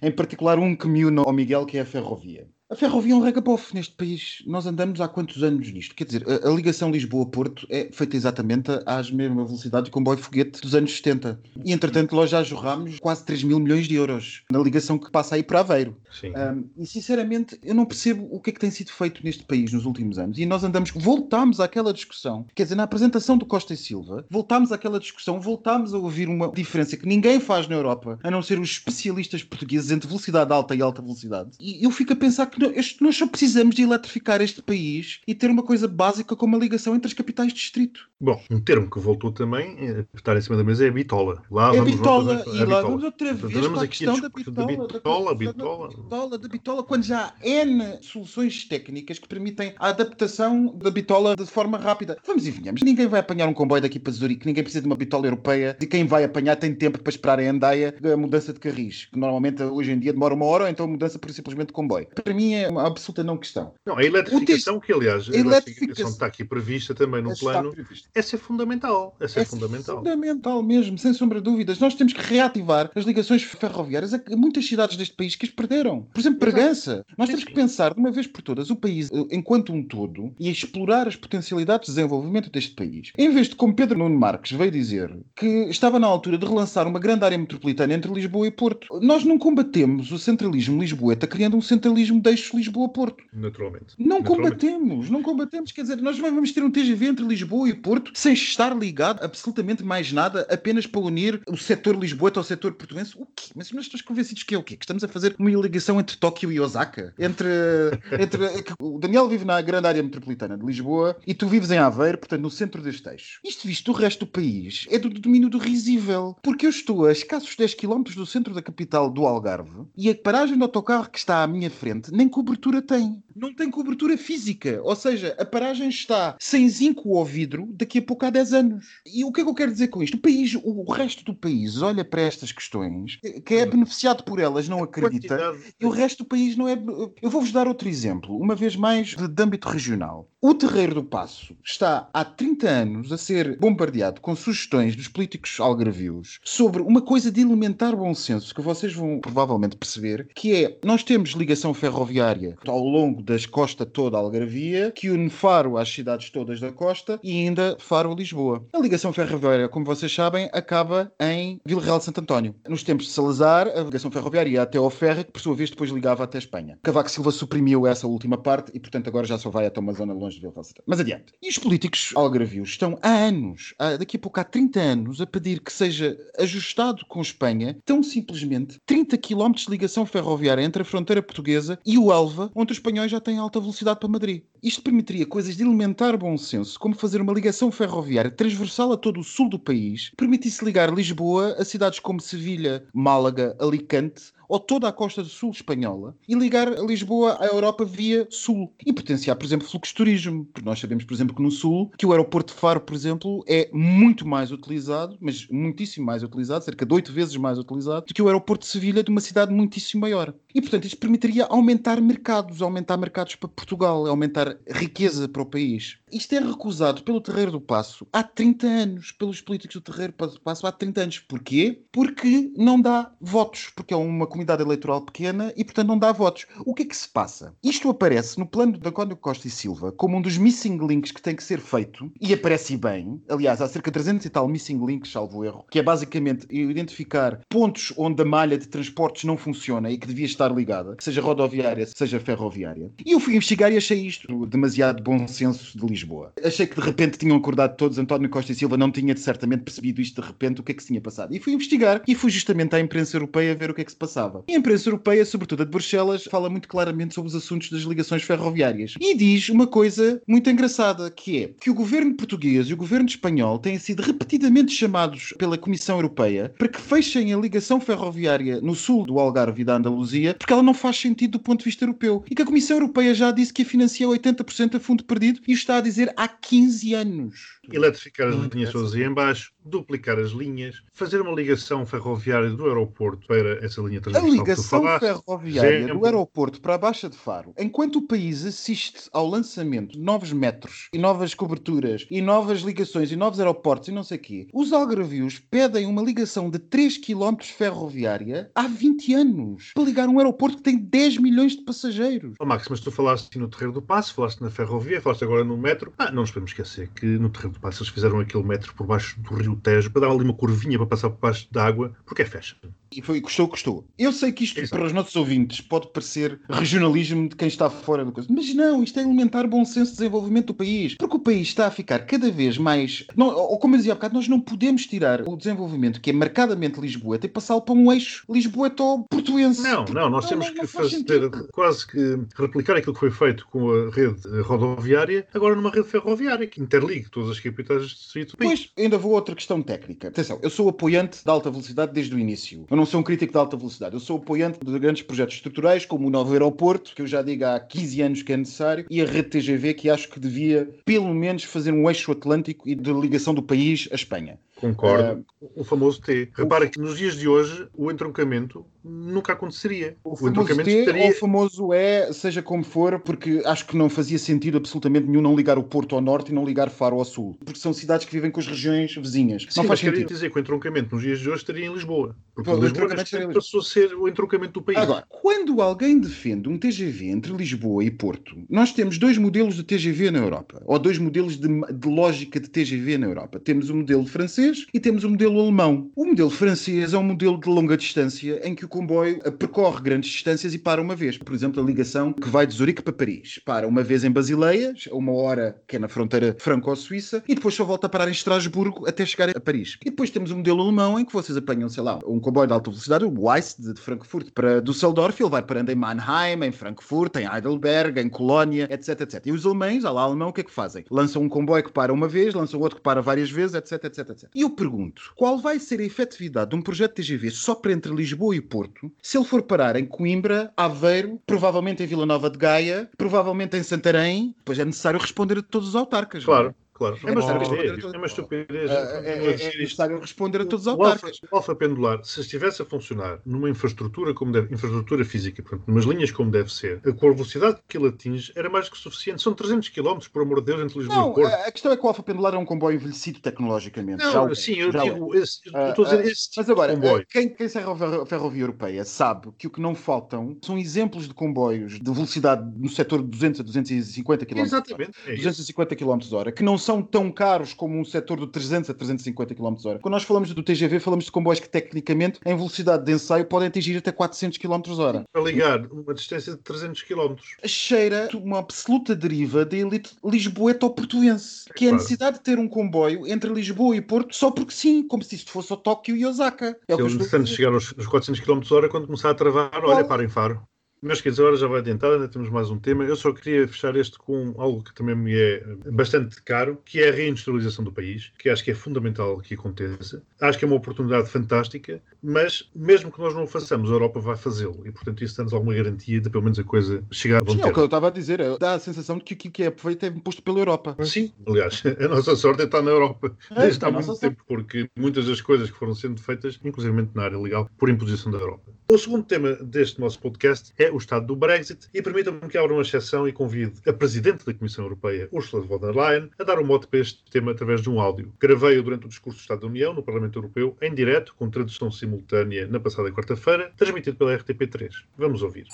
Em particular, um que me une ao Miguel, que é a ferrovia. A ferrovia é um regabof neste país. Nós andamos há quantos anos nisto? Quer dizer, a, a ligação Lisboa-Porto é feita exatamente às mesmas velocidades de comboio foguete dos anos 70. E, entretanto, nós já jorramos quase 3 mil milhões de euros na ligação que passa aí para Aveiro. Um, e, sinceramente, eu não percebo o que é que tem sido feito neste país nos últimos anos. E nós andamos, voltámos àquela discussão, quer dizer, na apresentação do Costa e Silva, voltámos àquela discussão, voltámos a ouvir uma diferença que ninguém faz na Europa, a não ser os especialistas portugueses entre velocidade alta e alta velocidade. E eu fico a pensar que nós só precisamos de eletrificar este país e ter uma coisa básica como a ligação entre as capitais de distrito. Bom, um termo que voltou também a estar em cima da mesa é a bitola. Lá é vamos, bitola, vamos, e lá vamos outra vez então, para a questão da bitola. Da bitola, bitola. bitola, da bitola, quando já há N soluções técnicas que permitem a adaptação da bitola de forma rápida. Vamos e venhamos. Ninguém vai apanhar um comboio daqui para Zurique, ninguém precisa de uma bitola europeia e quem vai apanhar tem tempo para esperar em Andaia a mudança de carris, que normalmente hoje em dia demora uma hora ou então a mudança por simplesmente de comboio. Para mim é uma absoluta não questão. Não, a eletrificação, que aliás, a eletrificação está aqui prevista também no plano, essa é fundamental. Essa é, é fundamental. fundamental mesmo, sem sombra de dúvidas. Nós temos que reativar as ligações ferroviárias a muitas cidades deste país que as perderam. Por exemplo, Bragança. Nós temos que pensar de uma vez por todas o país eh, enquanto um todo e explorar as potencialidades de desenvolvimento deste país. Em vez de, como Pedro Nuno Marques veio dizer, que estava na altura de relançar uma grande área metropolitana entre Lisboa e Porto. Nós não combatemos o centralismo lisboeta criando um centralismo de eixo Lisboa-Porto. Porto. Naturalmente. Não Naturalmente. combatemos, não combatemos. Quer dizer, nós vamos ter um TGV entre Lisboa e Porto sem estar ligado absolutamente mais nada, apenas para unir o setor Lisboeta ao setor portuense. O quê? Mas nós estamos convencidos que é o quê? Que estamos a fazer uma ligação entre Tóquio e Osaka? Entre. (laughs) entre o Daniel vive na grande área metropolitana de Lisboa e tu vives em Aveiro, portanto, no centro deste eixo. Isto visto o resto do país é do domínio do risível. Porque eu estou a escassos 10 km do centro da capital do Algarve e a paragem do autocarro que está à minha frente nem nem cobertura tem. Não tem cobertura física. Ou seja, a paragem está sem zinco ou vidro daqui a pouco há 10 anos. E o que é que eu quero dizer com isto? O país, o resto do país olha para estas questões, que é beneficiado por elas, não acredita. E o resto do país não é. Eu vou-vos dar outro exemplo, uma vez mais de, de âmbito regional. O Terreiro do Passo está há 30 anos a ser bombardeado com sugestões dos políticos algarvios sobre uma coisa de elementar bom senso que vocês vão provavelmente perceber, que é nós temos ligação ferroviária ao longo das costa toda a Algarvia, que une Faro às cidades todas da costa e ainda Faro a Lisboa. A ligação ferroviária, como vocês sabem, acaba em Vila Real de Santo António. Nos tempos de Salazar, a ligação ferroviária ia até ao Ferro, que por sua vez depois ligava até a Espanha. Cavaco Silva suprimiu essa última parte e, portanto, agora já só vai até uma zona longe de. Mas adiante. E os políticos algarvios estão há anos, há- daqui a pouco há 30 anos, a pedir que seja ajustado com Espanha, tão simplesmente 30 km de ligação ferroviária entre a fronteira portuguesa e o Elva, onde os espanhóis já têm alta velocidade para Madrid. Isto permitiria coisas de elementar bom senso, como fazer uma ligação ferroviária transversal a todo o sul do país, permitisse ligar Lisboa a cidades como Sevilha, Málaga, Alicante ou toda a costa do sul espanhola e ligar Lisboa à Europa via sul e potenciar, por exemplo, fluxo de turismo. Porque nós sabemos, por exemplo, que no sul, que o aeroporto de Faro, por exemplo, é muito mais utilizado, mas muitíssimo mais utilizado, cerca de oito vezes mais utilizado, do que o aeroporto de Sevilha, de uma cidade muitíssimo maior. E, portanto, isto permitiria aumentar mercados, aumentar mercados para Portugal, aumentar riqueza para o país. Isto é recusado pelo Terreiro do Passo há 30 anos, pelos políticos do Terreiro do Passo há 30 anos. Porquê? Porque não dá votos, porque é uma comunidade eleitoral pequena e, portanto, não dá votos. O que é que se passa? Isto aparece no plano de António Costa e Silva como um dos missing links que tem que ser feito e aparece bem. Aliás, há cerca de 300 e tal missing links, salvo erro, que é basicamente identificar pontos onde a malha de transportes não funciona e que devia estar ligada, seja rodoviária, seja ferroviária. E eu fui investigar e achei isto demasiado bom senso de Lisboa. Achei que de repente tinham acordado todos, António Costa e Silva não tinha certamente percebido isto de repente, o que é que se tinha passado. E fui investigar e fui justamente à imprensa europeia ver o que é que se passava. E a imprensa europeia, sobretudo a de Bruxelas, fala muito claramente sobre os assuntos das ligações ferroviárias. E diz uma coisa muito engraçada, que é que o governo português e o governo espanhol têm sido repetidamente chamados pela Comissão Europeia para que fechem a ligação ferroviária no sul do Algarve e da Andaluzia, porque ela não faz sentido do ponto de vista europeu. E que a Comissão Europeia já disse que a financia 80% a fundo perdido e o está a dizer há 15 anos. Eletrificar as linhas aí em baixo, duplicar as linhas, fazer uma ligação ferroviária do aeroporto para essa linha A transversal tu ligação falaste. ferroviária Exemplo. do aeroporto para a Baixa de Faro, enquanto o país assiste ao lançamento de novos metros e novas coberturas e novas ligações e novos aeroportos e não sei o quê, os algarvios pedem uma ligação de 3 km ferroviária há 20 anos para ligar um aeroporto que tem 10 milhões de passageiros. Oh, Max, mas tu falaste no Terreiro do Passo, falaste na ferrovia, falaste agora no metro. Ah, não nos podemos esquecer que no Terreiro do Passo eles fizeram aquele metro por baixo do Rio Tejo para dar ali uma curvinha para passar por baixo da água, porque é fashion. E foi, custou, custou. Eu sei que isto, Exato. para os nossos ouvintes, pode parecer regionalismo de quem está fora da coisa. Mas não, isto é elementar bom senso de desenvolvimento do país. Porque o país está a ficar cada vez mais. Não, ou como eu dizia há bocado, nós não podemos tirar o desenvolvimento que é marcadamente Lisboeta e passá-lo para um eixo Lisboeta-portuense. Não, não, nós temos que faz fazer sentido. quase que replicar aquilo que foi feito com a rede rodoviária, agora numa rede ferroviária que interligue todas as capitais distrito do país. Depois, ainda vou a outra questão técnica. Atenção, eu sou apoiante da alta velocidade desde o início. Eu não sou um crítico da alta velocidade. Eu sou apoiante de grandes projetos estruturais, como o novo aeroporto, que eu já digo há 15 anos que é necessário, e a rede TGV, que acho que devia, pelo menos, fazer um eixo atlântico e de ligação do país à Espanha. Concordo. O famoso T. Repara que nos dias de hoje o entroncamento nunca aconteceria. O famoso T ou o famoso E, seja como for, porque acho que não fazia sentido absolutamente nenhum não ligar o Porto ao norte e não ligar Faro ao sul. Porque são cidades que vivem com as regiões vizinhas. Sim, não faz mas queria sentido. dizer que o entroncamento nos dias de hoje estaria em Lisboa. Porque O Lisboa entroncamento estaria passou a ser o entroncamento do país. Agora, quando alguém defende um TGV entre Lisboa e Porto, nós temos dois modelos de TGV na Europa, ou dois modelos de, de lógica de TGV na Europa. Temos o modelo francês e temos o modelo alemão. O modelo francês é um modelo de longa distância em que o comboio percorre grandes distâncias e para uma vez. Por exemplo, a ligação que vai de Zurique para Paris. Para uma vez em Basileias, a uma hora que é na fronteira franco-suíça, e depois só volta a parar em Estrasburgo até chegar a Paris. E depois temos o modelo alemão em que vocês apanham, sei lá, um comboio de alta velocidade, o Weiss de de Frankfurt para Düsseldorf, ele vai parando em Mannheim, em Frankfurt, em Heidelberg, em Colónia, etc, etc. E os alemães, lá alemão, o que é que fazem? Lançam um comboio que para uma vez, lançam outro que para várias vezes, etc, etc, etc. E eu pergunto, qual vai ser a efetividade de um projeto TGV só para entre Lisboa e Porto, se ele for parar em Coimbra, Aveiro, provavelmente em Vila Nova de Gaia, provavelmente em Santarém, pois é necessário responder a todos os autarcas. não é? Claro, claro. É uma Oh. estupidez. É uma estupidez. É, é- é- é necessário responder a todos os autarcas. o alfa pendular, se estivesse a funcionar numa infraestrutura como deve, infraestrutura física, portanto, numas linhas como deve ser, com a velocidade que ele atinge, era mais que suficiente. São 300 km, por amor de Deus, entre Lisboa Não, e Porto. a questão é que o Alfa Pendular é um comboio envelhecido tecnologicamente. Não, Já o é, sim, eu já o é. digo, esse, eu Ah, estou a dizer ah, esse tipo Mas agora, de comboio. quem, quem segue a ferro- ferrovia europeia sabe que o que não faltam são exemplos de comboios de velocidade no setor de 200 a 250 km Exatamente, é isso. 250 km hora, que não são tão caros como um setor de 300 a 350 km hora. Quando nós falamos do TGV, falamos de comboios que tecnicamente, em velocidade de ensaio, podem atingir até 400 km hora. Para ligar uma distância de 300 km. Cheira uma absoluta deriva da elite lisboeta-portuense, que é a necessidade de ter um comboio entre Lisboa e Porto só porque sim, como se isto fosse o Tóquio e Osaka. É o que eu Ele, estou a entretanto, dizer. chegar aos, aos 400 km hora, quando começar a travar, olha, Claro. para em faro. Meus queridos, a hora já vai adiantar, ainda temos mais um tema. Eu só queria fechar este com algo que também me é bastante caro, que é a reindustrialização do país, que acho que é fundamental que aconteça. Acho que é uma oportunidade fantástica, mas mesmo que nós não o façamos, a Europa vai fazê-lo. E, portanto, isso dá-nos alguma garantia de, pelo menos, a coisa chegar a bom Sim, é o termo. que eu estava a dizer. é- Dá a sensação de que aquilo que é feito é imposto pela Europa. Sim, aliás, (laughs) a nossa sorte é estar na Europa É, desde há muito tempo, porque muitas das coisas que foram sendo feitas, inclusive na área legal, por imposição da Europa. O segundo tema deste nosso podcast é o estado do Brexit e permitam-me que abra uma exceção e convide a Presidente da Comissão Europeia, Ursula von der Leyen, a dar um mote para este tema através de um áudio. Gravei-o durante o discurso do Estado da União no Parlamento Europeu, em direto, com tradução simultânea na passada quarta-feira, transmitido pela RTP3. Vamos ouvir.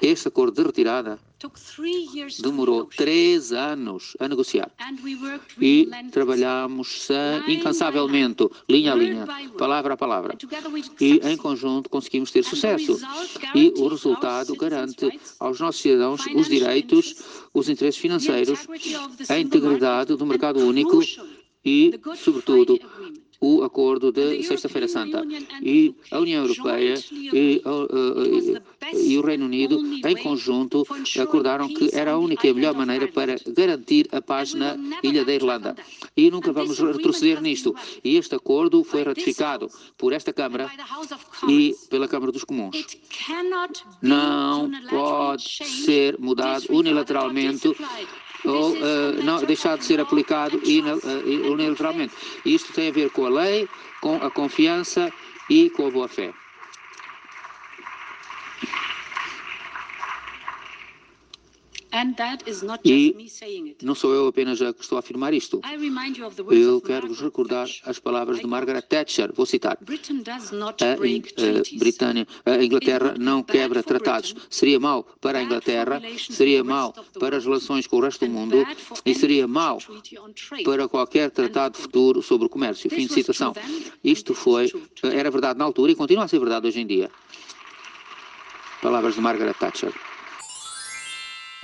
Este acordo de retirada demorou três anos a negociar. E trabalhamos sem- incansavelmente, linha a linha, palavra a palavra. E em conjunto conseguimos ter sucesso. E o resultado garante aos nossos cidadãos os direitos, os interesses financeiros, a integridade do mercado único e, sobretudo, o acordo de Sexta-feira Santa. E a União Europeia e, uh, e o Reino Unido, em conjunto, acordaram que era a única e melhor maneira para garantir a paz na Ilha da Irlanda. E nunca vamos retroceder nisto. E este acordo foi ratificado por esta Câmara e pela Câmara dos Comuns. Não pode ser mudado unilateralmente ou eh, não, deixar de ser aplicado eh, unilateralmente. Isto tem a ver com a lei, com a confiança e com a boa-fé. E não sou eu apenas a que estou a afirmar isto. Eu quero vos recordar as palavras de Margaret Thatcher. Vou citar. A, In- a Britânia, a Inglaterra não quebra tratados. Seria mau para a Inglaterra, seria mau para as relações com o resto do mundo e seria mau para qualquer tratado futuro sobre o comércio. Fim de citação. Isto foi, era verdade na altura e continua a ser verdade hoje em dia. Palavras de Margaret Thatcher.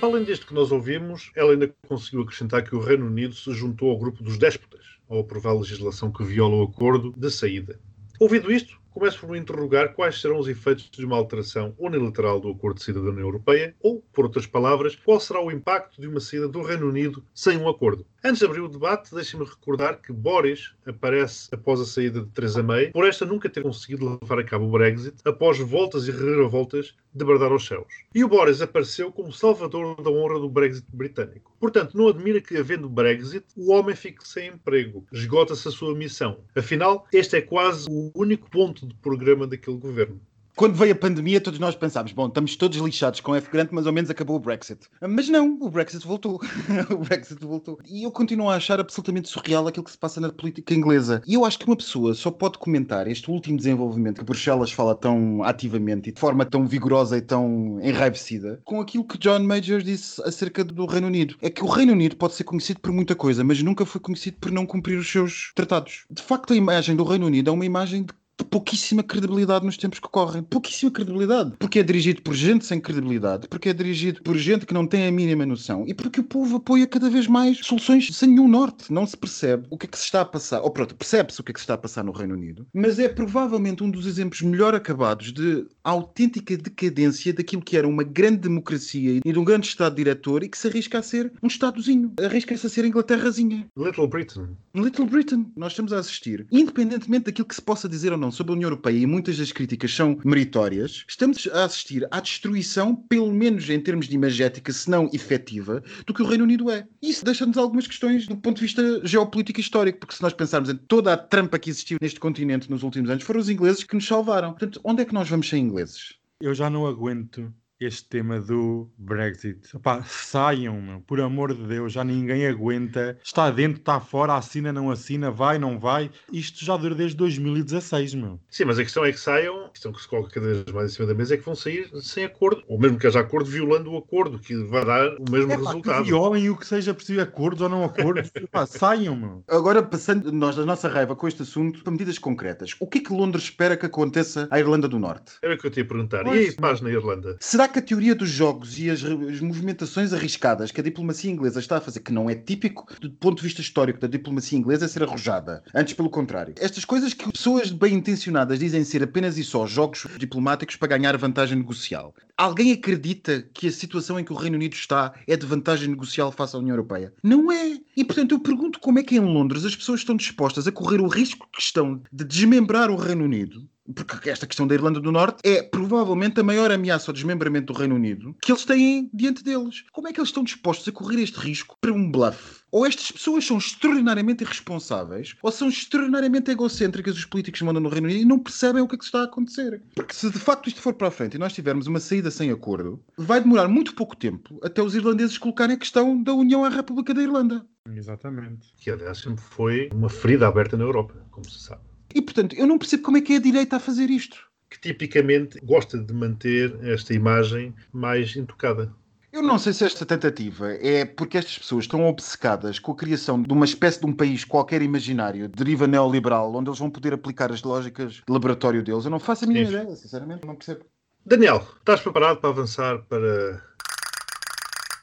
Além disto que nós ouvimos, ela ainda conseguiu acrescentar que o Reino Unido se juntou ao grupo dos déspotas ao aprovar a legislação que viola o acordo de saída. Ouvido isto, começo por me interrogar quais serão os efeitos de uma alteração unilateral do acordo de saída da União Europeia, ou, por outras palavras, qual será o impacto de uma saída do Reino Unido sem um acordo. Antes de abrir o debate, deixem-me recordar que Boris aparece após a saída de Theresa May, por esta nunca ter conseguido levar a cabo o Brexit, após voltas e reviravoltas de bradar aos céus. E o Boris apareceu como salvador da honra do Brexit britânico. Portanto, não admira que, havendo Brexit, o homem fique sem emprego. Esgota-se a sua missão. Afinal, este é quase o único ponto de programa daquele governo. Quando veio a pandemia, todos nós pensámos, bom, estamos todos lixados com F grande, mas ao menos acabou o Brexit. Mas não, o Brexit voltou. (laughs) o Brexit voltou. E eu continuo a achar absolutamente surreal aquilo que se passa na política inglesa. E eu acho que uma pessoa só pode comentar este último desenvolvimento que Bruxelas fala tão ativamente e de forma tão vigorosa e tão enraivecida com aquilo que John Major disse acerca do Reino Unido. É que o Reino Unido pode ser conhecido por muita coisa, mas nunca foi conhecido por não cumprir os seus tratados. De facto, a imagem do Reino Unido é uma imagem de pouquíssima credibilidade nos tempos que correm. Pouquíssima credibilidade. Porque é dirigido por gente sem credibilidade, porque é dirigido por gente que não tem a mínima noção e porque o povo apoia cada vez mais soluções sem nenhum norte. Não se percebe o que é que se está a passar. Ou pronto, percebe-se o que é que se está a passar no Reino Unido, mas é provavelmente um dos exemplos melhor acabados de a autêntica decadência daquilo que era uma grande democracia e de um grande Estado diretor e que se arrisca a ser um Estadozinho. Arrisca-se a ser Inglaterrazinha. Little Britain. Little Britain. Nós estamos a assistir, independentemente daquilo que se possa dizer ou não sobre a União Europeia, e muitas das críticas são meritórias, estamos a assistir à destruição, pelo menos em termos de imagética, se não efetiva, do que o Reino Unido é. Isso deixa-nos algumas questões do ponto de vista geopolítico e histórico, porque se nós pensarmos em toda a trampa que existiu neste continente nos últimos anos, foram os ingleses que nos salvaram. Portanto, onde é que nós vamos ser ingleses? Eu já não aguento este tema do Brexit. Epá, saiam, meu. por amor de Deus, já ninguém aguenta. Está dentro, está fora, assina, não assina, vai, não vai. Isto já dura desde 2016, meu. Sim, mas a questão é que saiam, a questão que se coloca cada vez mais em cima da mesa é que vão sair sem acordo, ou mesmo que haja acordo, violando o acordo, que vai dar o mesmo Epá, resultado. Que violem o que seja preciso, acordos ou não acordos. (laughs) Saiam, meu. Agora, passando nós da nossa raiva com este assunto para medidas concretas, o que é que Londres espera que aconteça à Irlanda do Norte? Era o que eu te ia perguntar. Pois, e aí, paz na Irlanda? Será que a teoria dos jogos e as, as, movimentações arriscadas que a diplomacia inglesa está a fazer, que não é típico do ponto de vista histórico da diplomacia inglesa, é ser arrojada? Antes, pelo contrário. Estas coisas que pessoas bem intencionadas dizem ser apenas e só jogos diplomáticos para ganhar vantagem negocial. Alguém acredita que a situação em que o Reino Unido está é de vantagem negocial face à União Europeia? Não é! E portanto eu pergunto como é que em Londres as pessoas estão dispostas a correr o risco que estão de desmembrar o Reino Unido porque esta questão da Irlanda do Norte é provavelmente a maior ameaça ao desmembramento do Reino Unido que eles têm diante deles. Como é que eles estão dispostos a correr este risco para um bluff? Ou estas pessoas são extraordinariamente irresponsáveis, ou são extraordinariamente egocêntricas, os políticos que mandam no Reino Unido e não percebem o que é que está a acontecer. Porque se de facto isto for para a frente e nós tivermos uma saída sem acordo, vai demorar muito pouco tempo até os irlandeses colocarem a questão da União à República da Irlanda. Exatamente. Que aliás sempre foi uma ferida aberta na Europa, como se sabe. E, portanto, eu não percebo como é que é a direita a fazer isto. Que tipicamente gosta de manter esta imagem mais intocada. Eu não sei se esta tentativa é porque estas pessoas estão obcecadas com a criação de uma espécie de um país qualquer imaginário, de deriva neoliberal, onde eles vão poder aplicar as lógicas de laboratório deles. Eu não faço a mínima ideia, sinceramente, não percebo. Daniel, estás preparado para avançar para.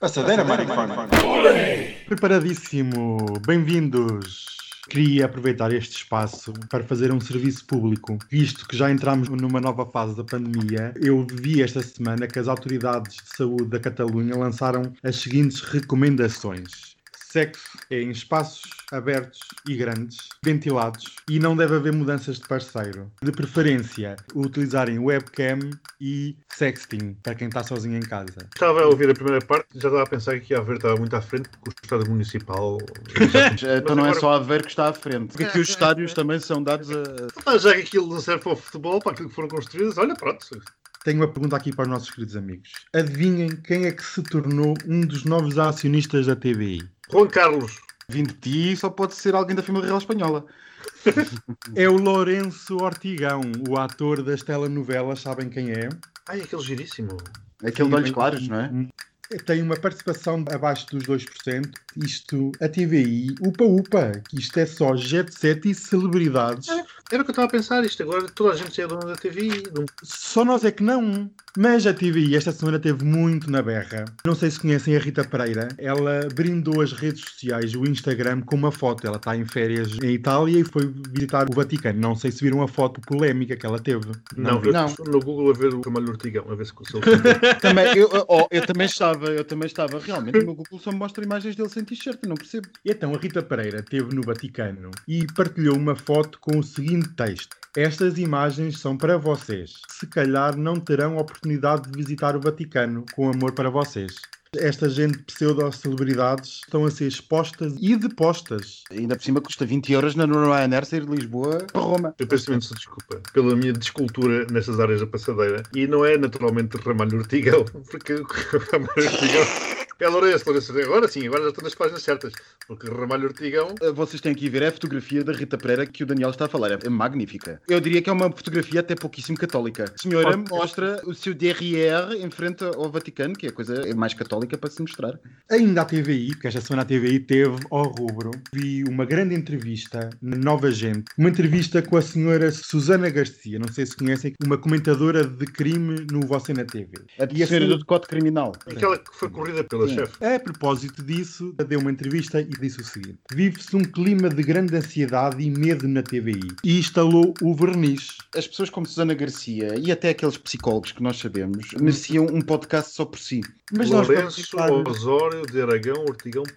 Passadeira, Maricona. Preparadíssimo. Bem-vindos. Queria aproveitar este espaço para fazer um serviço público, visto que já entramos numa nova fase da pandemia. Eu vi esta semana que as autoridades de saúde da Catalunha lançaram as seguintes recomendações sexo é em espaços abertos e grandes, ventilados, e não deve haver mudanças de parceiro. De preferência, utilizarem webcam e sexting, para quem está sozinho em casa. Estava a ouvir a primeira parte, já estava a pensar que a Aveiro estava muito à frente, porque o Estado Municipal. então não é só a Aveiro que está à frente, porque aqui os estádios também são dados a. Ah, já que aquilo não serve para o futebol, para aquilo que foram construídos, olha, pronto. Tenho uma pergunta aqui para os nossos queridos amigos. Adivinhem quem é que se tornou um dos novos acionistas da TVI? Juan Carlos. Vindo de ti, só pode ser alguém da família real espanhola. é o Lourenço Ortigão, o ator das telenovelas, sabem quem é? Ai, aquele giríssimo. Aquele de olhos claros, não é? Tem uma participação abaixo dos 2%. Isto, a TVI, upa upa, que isto é só jet set e celebridades. É, era o que eu estava a pensar, isto agora toda a gente é dona da TVI. Não... Só nós é que não. Mas a TVI esta semana teve muito na berra. Não sei se conhecem a Rita Pereira. Ela brindou as redes sociais, o Instagram, com uma foto. Ela está em férias em Itália e foi visitar o Vaticano. Não sei se viram a foto polémica que ela teve. Não, não. eu não. no Google a ver o Camalho Ortigão, a ver se conseguiu. (laughs) também, eu, oh, eu também estava, eu também estava. Realmente, o meu Google só me mostra imagens dele sem t-shirt, não percebo. E então a Rita Pereira esteve no Vaticano e partilhou uma foto com o seguinte texto. Estas imagens são para vocês. Se calhar não terão oportunidade de visitar o Vaticano com amor para vocês. Esta gente pseudo-celebridades estão a ser expostas e depostas. Ainda por cima custa 20 euros na Ryanair sair de Lisboa para Roma. Eu peço imensa desculpa pela minha descultura nestas áreas da passadeira. E não é naturalmente Ramalho Ortigão, (laughs) porque o Ramalho Ortigão é Lourenço, Lourenço. Agora sim, agora já estou nas páginas certas. Porque Ramalho Ortigão. Eh, vocês têm que ver é a fotografia da Rita Pereira que o Daniel está a falar. É magnífica. Eu diria que é uma fotografia até pouquíssimo católica. A senhora mostra o seu derrière em frente ao Vaticano, que é a coisa mais católica para se mostrar. Ainda a TVI, porque esta semana a TVI teve ao rubro, vi uma grande entrevista na Nova Gente. Uma entrevista com a senhora Susana Garcia, não sei se conhecem, uma comentadora de crime no Você na TV. A e senhora do decote criminal. Aquela que foi corrida pelas chefe. A propósito disso, deu uma entrevista e disse o seguinte: Vive-se um clima de grande ansiedade e medo na TVI e instalou o verniz. As pessoas como Susana Garcia e até aqueles psicólogos que nós sabemos mereciam um podcast só por si. Mas nós Lourenço, participar- Osório, de Aragão, Ortigão. (laughs)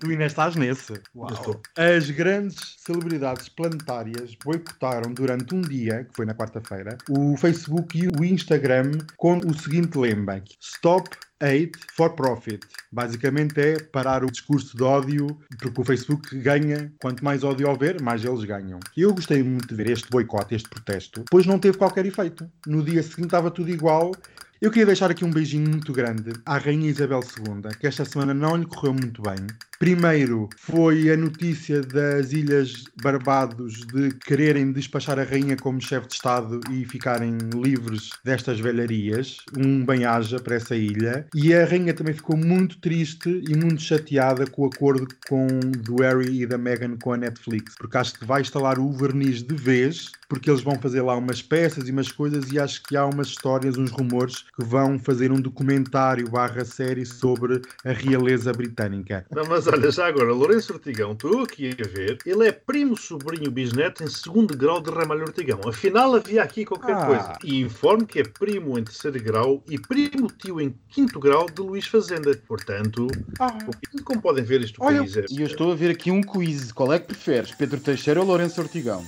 Tu ainda estás nesse. Estou. As grandes celebridades planetárias boicotaram durante um dia, que foi na quarta-feira, o Facebook e o Instagram com o seguinte lema: Stop Hate for Profit. Basicamente é parar o discurso de ódio, porque o Facebook ganha, quanto mais ódio houver, mais eles ganham. Eu gostei muito de ver este boicote, este protesto, pois não teve qualquer efeito. No dia seguinte estava tudo igual. Eu queria deixar aqui um beijinho muito grande à Rainha Isabel II, que esta semana não lhe correu muito bem. Primeiro foi a notícia das Ilhas Barbados de quererem despachar a rainha como chefe de Estado e ficarem livres destas velharias. Um bem-aja para essa ilha. E a rainha também ficou muito triste e muito chateada com o acordo com, do Harry e da Meghan com a Netflix, porque acho que vai instalar o verniz de vez, porque eles vão fazer lá umas peças e umas coisas e acho que há umas histórias, uns rumores que vão fazer um documentário barra série sobre a realeza britânica. Não, mas olha, já agora, Lourenço Ortigão, estou aqui a ver, ele é primo, sobrinho, bisneto em segundo grau de Ramalho Ortigão. Afinal, havia aqui qualquer Ah. coisa. E informo que é primo em terceiro grau e primo tio em quinto grau de Luís Fazenda. Portanto, como podem ver, isto Olha, é... e eu estou a ver aqui um quiz. Qual é que preferes? Pedro Teixeira ou Lourenço Ortigão?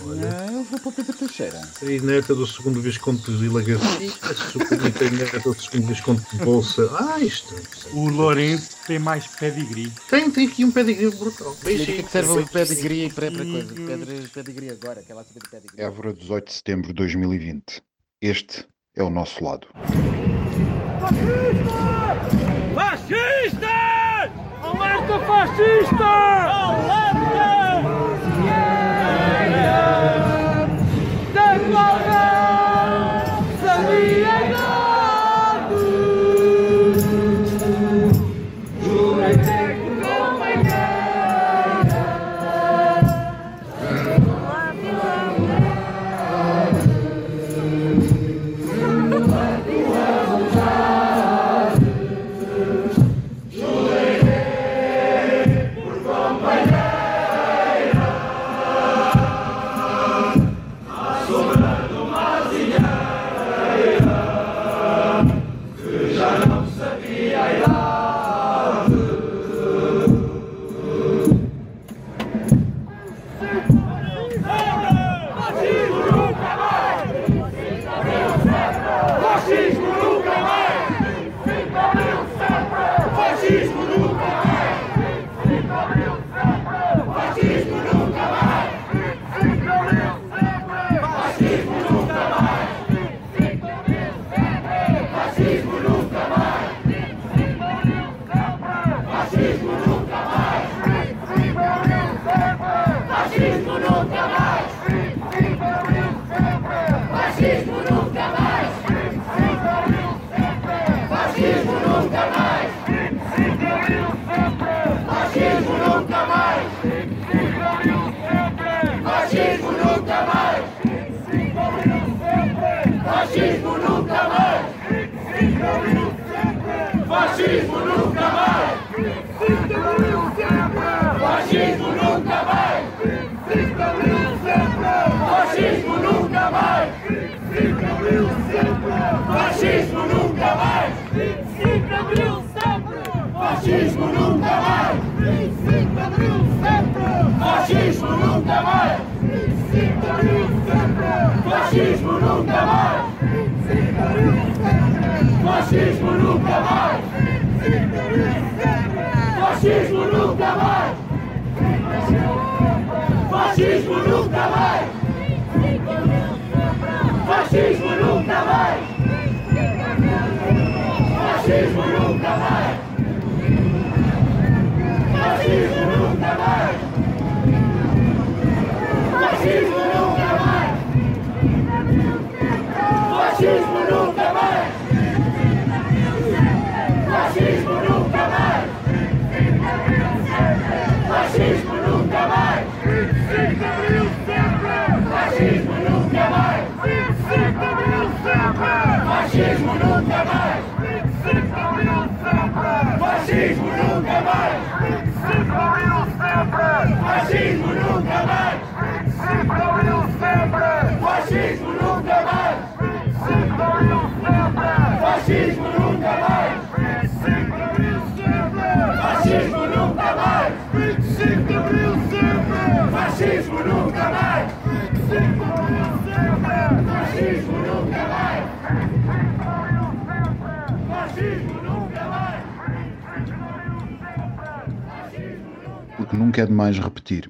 Olha. Ah, eu vou para o Pedro Teixeira. E neta do segundo Visconde de Vila Garcia, sobrinha neta do segundo Visconde de Bolsa. Ah, isto. O Lourenço tem mais pedigree. Tem, tem aqui um pedigree brutal. Que é Beijinho. que serve o pedigree para para coisa? Pedro, pedigree agora, lá saber de pedigree. Évora, 18 de setembro de 2020. Este é o nosso lado. Fascistas! Alerta fascista! Alerta! Fascismo nunca mais! 25 de abril sempre! Fascismo nunca mais! 25 de abril sempre! Fascismo nunca mais! 25 de abril sempre! Fascismo nunca mais! 25 de abril sempre! Fascismo nunca mais! nunca mais! Fascismo nunca mais! Fascismo nunca mais! Fascismo nunca mais! Fascismo nunca mais! Fascismo nunca mais! Fascismo nunca mais! Fascismo nunca mais! Fascismo nunca mais! 25 de abril sempre! Fascismo nunca mais! 25 de abril sempre! Fascismo nunca mais! 25 de abril sempre! Fascismo nunca mais! 25 de abril sempre! Fascismo nunca mais! 25 de abril sempre! Fascismo nunca mais! 25 de abril sempre! Fascismo nunca mais! 25 abril sempre! Fascismo! Nunca é demais repetir.